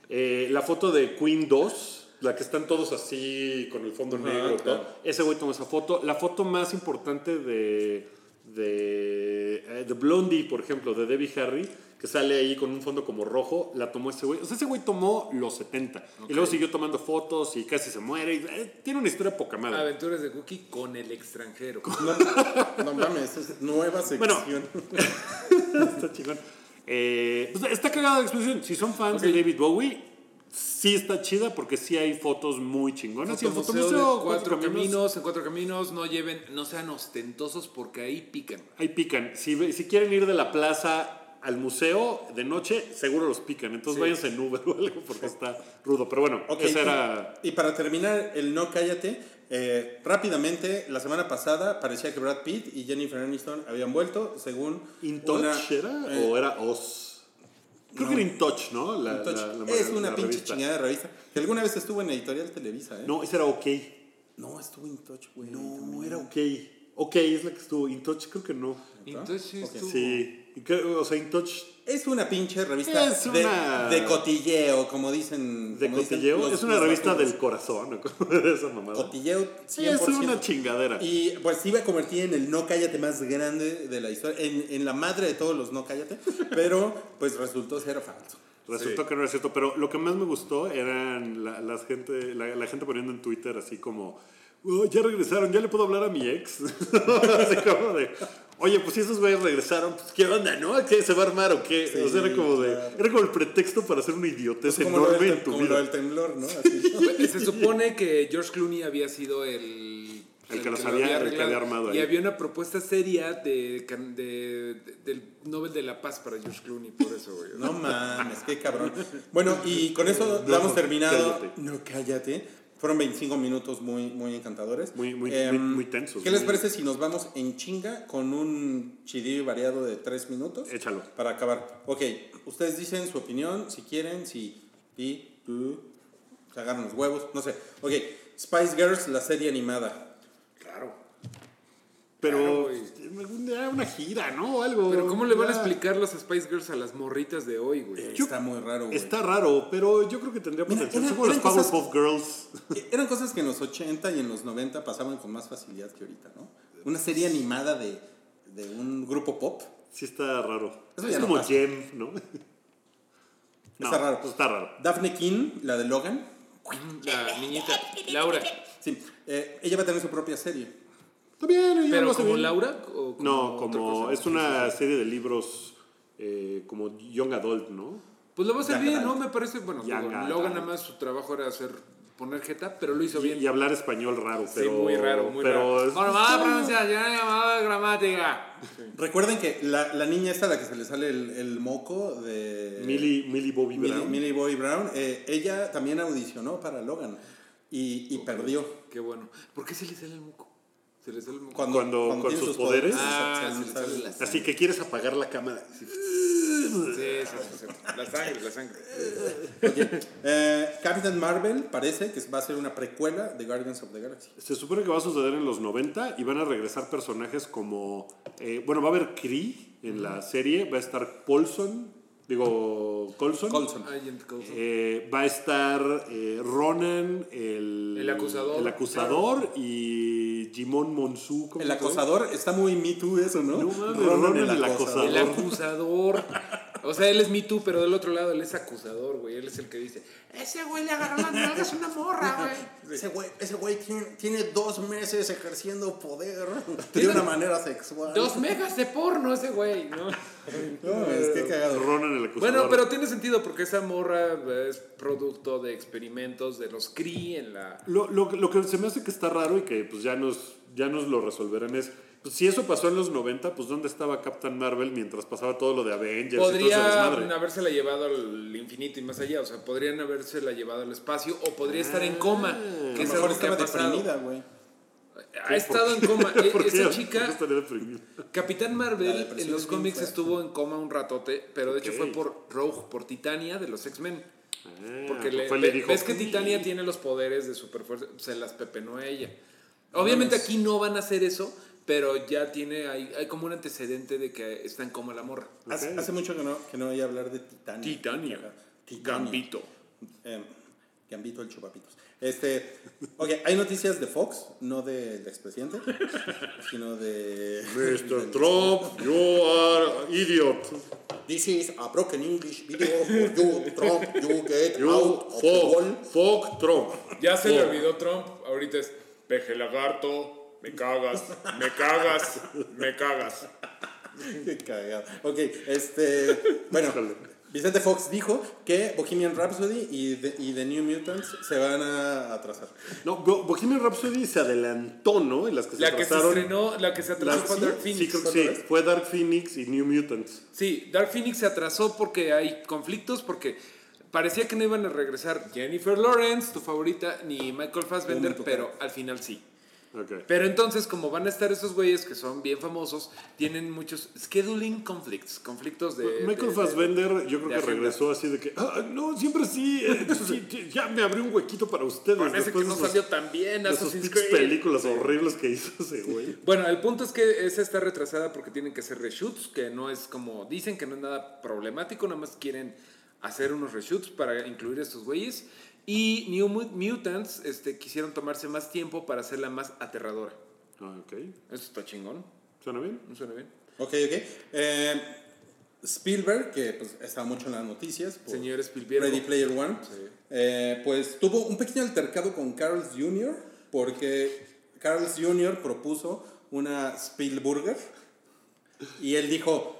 eh, la foto de Queen 2, la que están todos así con el fondo negro. y todo. Ese güey tomó esa foto. La foto más importante de, de, eh, de Blondie, por ejemplo, de Debbie Harry, que sale ahí con un fondo como rojo, la tomó ese güey. O sea, ese güey tomó los 70. Y luego siguió tomando fotos y casi se muere. y, eh, tiene una historia poca madre. Aventuras de Cookie con el extranjero. No mames, es nueva sección. Bueno. está chingón. Eh, pues, está cagada la exposición. Si son fans de David Bowie, sí está chida porque sí hay fotos muy chingonas. El Fotomuseo fotomuseo, de cuatro caminos, en cuatro caminos, no lleven, no sean ostentosos porque ahí pican. Ahí pican. Si, si quieren ir de la plaza al museo de noche, seguro los pican. Entonces Sí. váyanse en Uber o algo porque está rudo. Pero bueno, esa y- era... Y, para terminar, el no cállate, eh, rápidamente, la semana pasada parecía que Brad Pitt y Jennifer Aniston habían vuelto, según ¿In Touch una- era eh, o era Oz? Creo que era In Touch, ¿no? La- In Touch. la- la- es la una pinche revista. chingada de revista. Que alguna vez estuvo en Editorial Televisa, ¿eh? No, esa era OK. No, estuvo In Touch, güey. No, también. era OK. OK es la que estuvo. In Touch creo que no. Entonces sí Ok. estuvo- Sí. O sea, In Touch Es una pinche revista Es de, una- de cotilleo, como dicen. de como dicen cotilleo. los- Es una revista del corazón. ¿no? De esa mamada. Cotilleo 100%. Sí, es una chingadera. Y pues se iba a convertir en el no cállate más grande de la historia, en, en la madre de todos los no cállate, pero pues resultó ser falso. Resultó que no era cierto, pero lo que más me gustó eran la, las gente, la, la gente poniendo en Twitter así como, "Oh, ya regresaron, ya le puedo hablar a mi ex. así como de, oye, pues si esos güeyes regresaron, pues qué onda, ¿no? ¿Qué se va a armar o qué? Sí, o sea, era como de, claro. era como el pretexto para hacer una idiotez lo, enorme del, en tu como lo vida. del temblor, ¿no? Así. Se supone que George Clooney había sido el, El que los lo había- el que arreglado. había armado Y ahí. había una propuesta seria de, can- de- de- del Nobel de la Paz para George Clooney, por eso, güey. No mames, qué cabrón. Bueno, y con eso No, damos terminado. cállate. No, cállate. Fueron 25 minutos muy, muy encantadores. Muy- muy- Em, muy- muy tensos, ¿Qué les parece si nos vamos en chinga con un chidillo variado de 3 minutos? Échalo. Para acabar. Ok, ustedes dicen su opinión, si quieren, si y tú, se agarran los huevos, no sé. Ok, Spice Girls, la serie animada. Pero Claro, güey. algún día una gira, ¿no? O algo. Pero ¿cómo le van a explicar las Spice Girls a las morritas de hoy, güey? Yo- Está muy raro, güey. Está raro, pero yo creo que tendría Mira, potencial. eran- como las eran cosas- Powerpuff Girls. Eh, Eran cosas que en los 80 y en los 90 pasaban con más facilidad que ahorita, ¿no? Una serie animada de, de un grupo pop. Sí está raro. Eso es no como pasa. Gem, ¿no? Está raro. Está raro. Daphne King, la de Logan. La niñita, Laura. Sí, eh, ella va a tener su propia serie. Está bien, ella lo ¿Pero hace como bien. Laura? O como No, como es una serie de libros eh, como Young Adult, ¿no? Pues lo va a hacer bien. ¿no? Me parece, bueno, Logan nada más su trabajo era hacer, poner jeta, pero lo hizo Y, bien. y hablar español raro, Sí, pero. muy raro, muy pero raro. es- Bueno, mala pronunciación, llamada gramática. Recuerden que la, la niña esta, la que se le sale el, el moco de... Millie, Millie Bobby Millie, Brown. Millie Bobby Brown, eh, ella también audicionó para Logan y, y perdió. Qué bueno. ¿Por qué se le sale el moco? Se le sale moco. Cuando- con sus poderes. Ah, se- se se- le sale la Así que quieres apagar la cámara. Sí, sí, sí, sí. La sangre, la sangre. Oye, eh, Captain Marvel parece que va a ser una precuela de Guardians of the Galaxy. Se supone que va a suceder en los 90 y van a regresar personajes como. eh, bueno, va a haber Kree en la serie, va a estar Paulson, digo, Colson. Colson. Agent. Eh, va a estar eh, Ronan, el, El acusador. el acusador y Jimon Monsu. ¿cómo El acosador, está muy Me Too eso, ¿no? No mames, Ronan Ronan el el acusador. O sea, él es Me Too, pero del otro lado él es acusador, güey. Él es el que dice, ese güey le agarró las nalgas a una morra, güey. Ese güey, ese güey tiene, tiene dos meses ejerciendo poder de una manera sexual. Dos megas de porno ese güey, ¿no? No, es que cagado. Ronan el acusador. Bueno, pero tiene sentido porque esa morra es producto de experimentos de los Cree en la... Lo, lo, lo que se me hace que está raro y que pues ya nos, ya nos lo resolverán es, pues, si eso pasó en los 90, pues ¿dónde estaba Captain Marvel mientras pasaba todo lo de Avengers Podrían habérsela llevado al infinito y más allá, o sea, podrían habérsela llevado al espacio o podría estar en coma, A que lo es mejor algo que ha estaba deprimida, güey. Ha estado en coma. E-. Esa ¿Por qué chica? Capitán Marvel, en los cómics estuvo en coma un ratote, pero de hecho fue por Rogue, por Titania de los X-Men. Ah, Porque le, fue, le dijo, ves que Titania tiene los poderes de superfuerza, se las pepenó a ella. Obviamente aquí no van a hacer eso, pero ya tiene, hay, hay como un antecedente de que está en coma la morra. Hace, hace mucho que no, que no voy a hablar de Titania. Titania. Titania. Gambito. Eh, Gambito el chupapitos. Este, ok, hay noticias de Fox, no del expresidente, sino de... Mr. Trump, you are idiot. This is a broken English video for you, Trump, you get You out of the wall. fuck, fuck Trump. Ya se le olvidó Trump, ahorita es peje lagarto, me cagas, me cagas, me cagas. Qué cagado. Ok, este, bueno, Vicente Fox dijo que Bohemian Rhapsody y The, y The New Mutants se van a atrasar. No, Bo- Bohemian Rhapsody se adelantó, ¿no? En las que se La que se atrasaron. estrenó, la que se atrasó fue sí, Dark sí, Phoenix. creo que ¿otra sí, fue Dark Phoenix y New Mutants. Sí, Dark Phoenix se atrasó porque hay conflictos, porque parecía que no iban a regresar Jennifer Lawrence, tu favorita, ni Michael Fassbender, Punto. pero al final sí. Ok. Pero entonces, como van a estar esos güeyes que son bien famosos, tienen muchos scheduling conflicts, conflictos de... Michael de- de- Fassbender, yo creo de que agenda. regresó así de que, ah, no, siempre sí, eh, sí, ya me abrí un huequito para ustedes. Parece que no de esos- salió tan bien de Creed. películas horribles que hizo ese güey. Bueno, el punto es que esa está retrasada porque tienen que hacer reshoots, que no es como, dicen que no es nada problemático, nada más quieren hacer unos reshoots para incluir a estos güeyes. Y New Mu- Mutants este, quisieron tomarse más tiempo para hacerla más aterradora. Ah, ok. Eso está chingón, ¿Suena bien? ¿no suena bien? Ok, ok. Eh, Spielberg, que pues, está mucho en las noticias. por Señor Spielberg. Ready Player One. eh, pues tuvo un pequeño altercado con Carl's Jr. porque Carl's Jr. propuso una Spielburger y él dijo,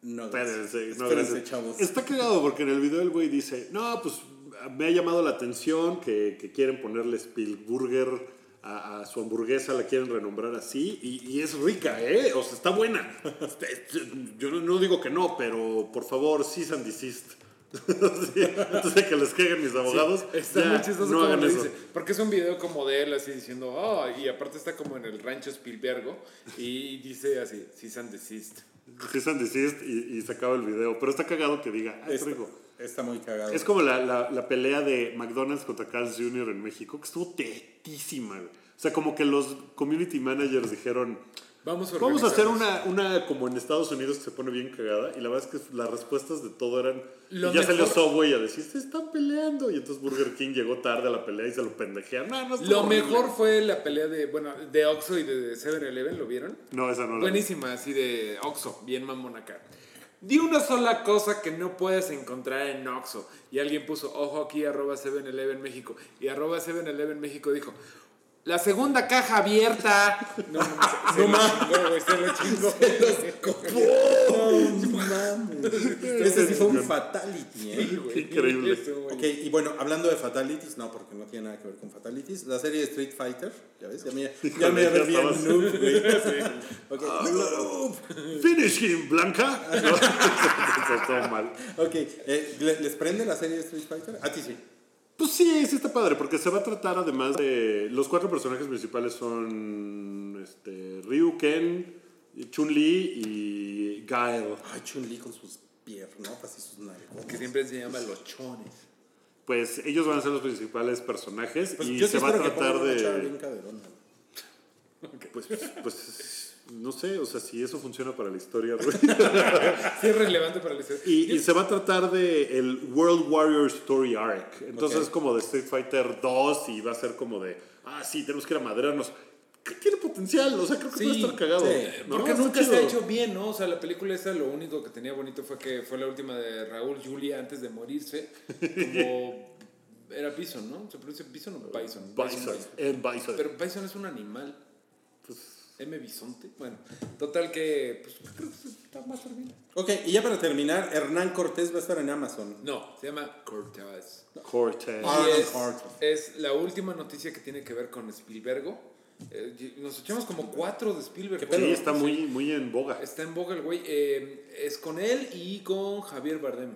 no. Espérense, no, Espérense, chavos. Está cagado porque en el video el güey dice, no, pues me ha llamado la atención que, que quieren ponerle Spielburger a, a su hamburguesa, la quieren renombrar así y, y es rica, ¿eh? O sea, está buena. Este, Yo no, no digo que no, pero por favor, cease and desist. Sí, antes de que les caigan mis abogados, Está ya, muy chistoso no como hagan lo eso. dice. Porque es un video como de él así diciendo, oh, y aparte está como en el rancho Spielbergo y dice así, cease and desist. Cease and desist y, y se acaba el video. Pero está cagado que diga, ah, es rico. Está muy cagado. Es como la, la, la pelea de McDonald's contra Carl's Jr. en México, que estuvo tetísima. güey. O sea, como que los community managers dijeron, Vamos a, vamos a hacer organizarnos". una, una como en Estados Unidos que se pone bien cagada. Y la verdad es que las respuestas de todo eran... Lo y ya salió mejor- Subway a decir, se están peleando. Y entonces Burger King llegó tarde a la pelea y se lo pendejearon. No, no, Lo horrible. mejor fue la pelea de, bueno, de Oxxo y de 7-Eleven, ¿lo vieron? No, esa no la Buenísima, así de Oxxo, bien mamón acá. Di una sola cosa que no puedes encontrar en Oxxo. Y alguien puso, ojo aquí, arroba 7-Eleven México. Y arroba 7-Eleven México dijo, la segunda caja abierta. No, no, no, lo chingó. No mames. Ese sí fue un fatality, ¿eh? güey. Increíble. Ok, y bueno, hablando de fatalities, no, porque no tiene nada que ver con fatalities. La serie de Street Fighter, ya ves, ya me, ya me ver bien estabas- noob, güey. Ok, noob. Finish him, Blanca. Estuvo mal. Ok, eh, ¿le- ¿les prende la serie de Street Fighter? A ti sí. Pues sí, sí está padre, porque se va a tratar además de... Los cuatro personajes principales son este, Ryu, Ken, Chun-Li y Gael. Ay, Chun-Li con sus piernotas y sus nalgas. Que siempre se llama los chones. Pues ellos van a ser los principales personajes Pues y yo sí se va a que tratar una chava bien de... caderona. Pues, pues no sé, o sea, si eso funciona para la historia. Sí es relevante para la historia. y, y se va a tratar de el World Warrior Story Arc. Entonces Ok. es como de Street Fighter 2 y va a ser como de, ah, sí, tenemos que ir a madrearnos. ¿Qué tiene potencial, o sea, creo que Sí, puede estar cagado. sí, ¿no? Porque nunca chido. se ha hecho bien, ¿no? O sea, la película esa lo único que tenía bonito fue que fue la última de Raúl Julia antes de morirse. Como era Bison, ¿no? ¿Se pronuncia Bison o Bison? Bison, en Bison. Pero Bison es un animal. Pues, M. Bisonte. Bueno, total que. Pues creo que está más bien. Ok, y ya para terminar, Hernán Cortés va a estar en Amazon. No, se llama. Cortez. Ah, Y es, es la última noticia que tiene que ver con Spielberg. Eh, nos echamos como cuatro de Spielberg. Sí, está muy, muy en boga. Está en boga el güey. Eh, es con él y con Javier Bardem.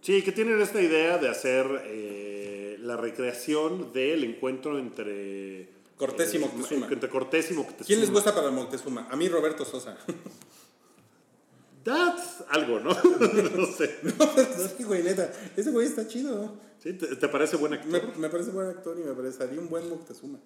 Sí, que tienen esta idea de hacer eh, la recreación del encuentro entre Cortés y eh, Moctezuma. Entre Cortés y Moctezuma. ¿Quién les gusta para Moctezuma? A mí Roberto Sosa. That's algo, ¿no? no sé. sí, güey, neta. Ese güey está chido. ¿Sí? ¿Te, te parece buen actor? Me, me parece buen actor y me parecería un buen Moctezuma.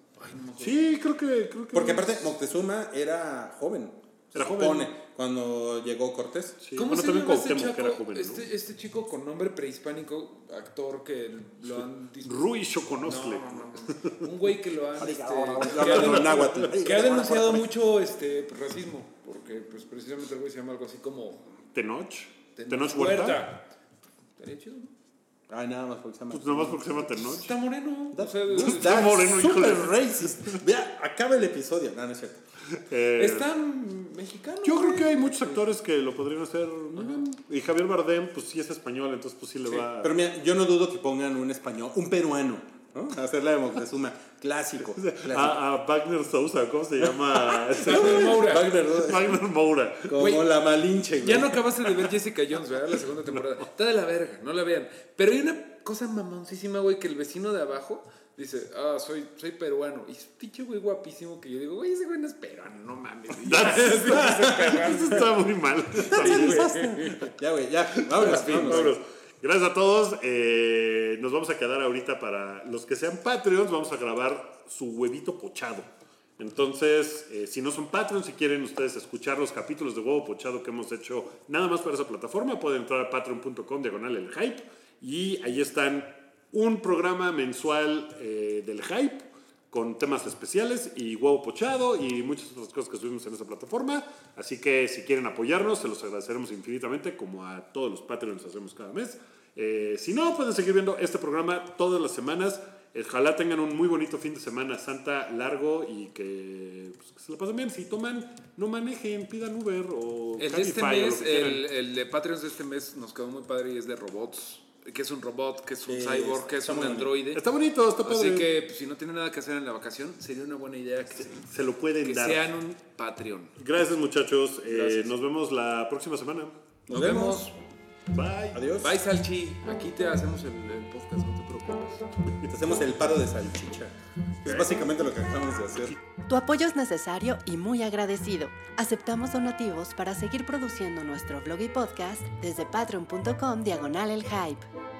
Sí, creo que, creo que. Porque aparte, Moctezuma era joven. Era joven. supone, cuando llegó Cortés. Sí, ¿Cómo bueno, se también llama este Cuauhtémoc, que era chaco? joven. ¿no? este, este chico con nombre prehispánico, actor que lo han... Rui No, Shokonosle. no, no, no. Un güey que lo han... este, que, ha, que ha denunciado mucho este, racismo. Porque pues, precisamente el güey se llama algo así como... Tenoch. Ten- Tenoch Huerta. Estaría chido, ¿no? Ay, nada más porque se llama. Pues nomás porque se llama Tenoch. Está moreno. O sea, Está moreno, super racist. Vea, acaba el episodio. No, no es cierto. Eh, está mexicano. Yo creo que hay muchos actores que lo podrían hacer muy bien. Y Javier Bardem, pues sí es español, entonces pues sí le va. Pero mira, yo no dudo que pongan un español, un peruano, hacer la de Moctezuma. Clásico. clásico. a, a Wagner Sousa, ¿cómo se llama? Wagner Moura. Wagner, Moura. Como la Malinche, güey. Ya no acabaste de ver Jessica Jones, ¿verdad? La segunda temporada. Está de la verga, no la vean. Pero hay una cosa mamoncísima, güey, que el vecino de abajo dice, ah, soy, soy peruano. Y es un pinche güey guapísimo que yo digo, güey, ese güey no es peruano, no mames. Ya, Eso está muy mal. Está. Ya, güey, ya. Vámonos, vámonos. Vámonos. Gracias a todos. Eh, nos vamos a quedar ahorita para los que sean Patreons. Vamos a grabar su huevito pochado. Entonces, eh, si no son Patreons, si quieren ustedes escuchar los capítulos de huevo pochado que hemos hecho nada más para esa plataforma, pueden entrar a patreon.com diagonal el hype. Y ahí están un programa mensual eh, del hype con temas especiales y huevo pochado y muchas otras cosas que subimos en esa plataforma. Así que si quieren apoyarnos, se los agradeceremos infinitamente, como a todos los Patreons hacemos cada mes. Eh, si no, pueden seguir viendo este programa todas las semanas. Ojalá tengan un muy bonito fin de semana santa largo y que, pues, que se lo pasen bien. Si toman, no manejen, pidan Uber o El este Cabify o lo mes, que el, el de Patreons de este mes nos quedó muy padre y es de robots. Que es un robot, que es un Sí, cyborg, que es un bonito. androide. Está bonito, está padre. Así que pues, si no tienen nada que hacer en la vacación, sería una buena idea que, se lo pueden que dar. sean un Patreon. Gracias muchachos. Eh, nos vemos la próxima semana. Nos, vemos. vemos. Bye. Adiós. Bye, Salchi. Aquí te hacemos el, el podcast, Te hacemos el paro de salchicha. Es básicamente lo que acabamos de hacer. Tu apoyo es necesario y muy agradecido. Aceptamos donativos para seguir produciendo nuestro blog y podcast desde patreon.com diagonal el hype.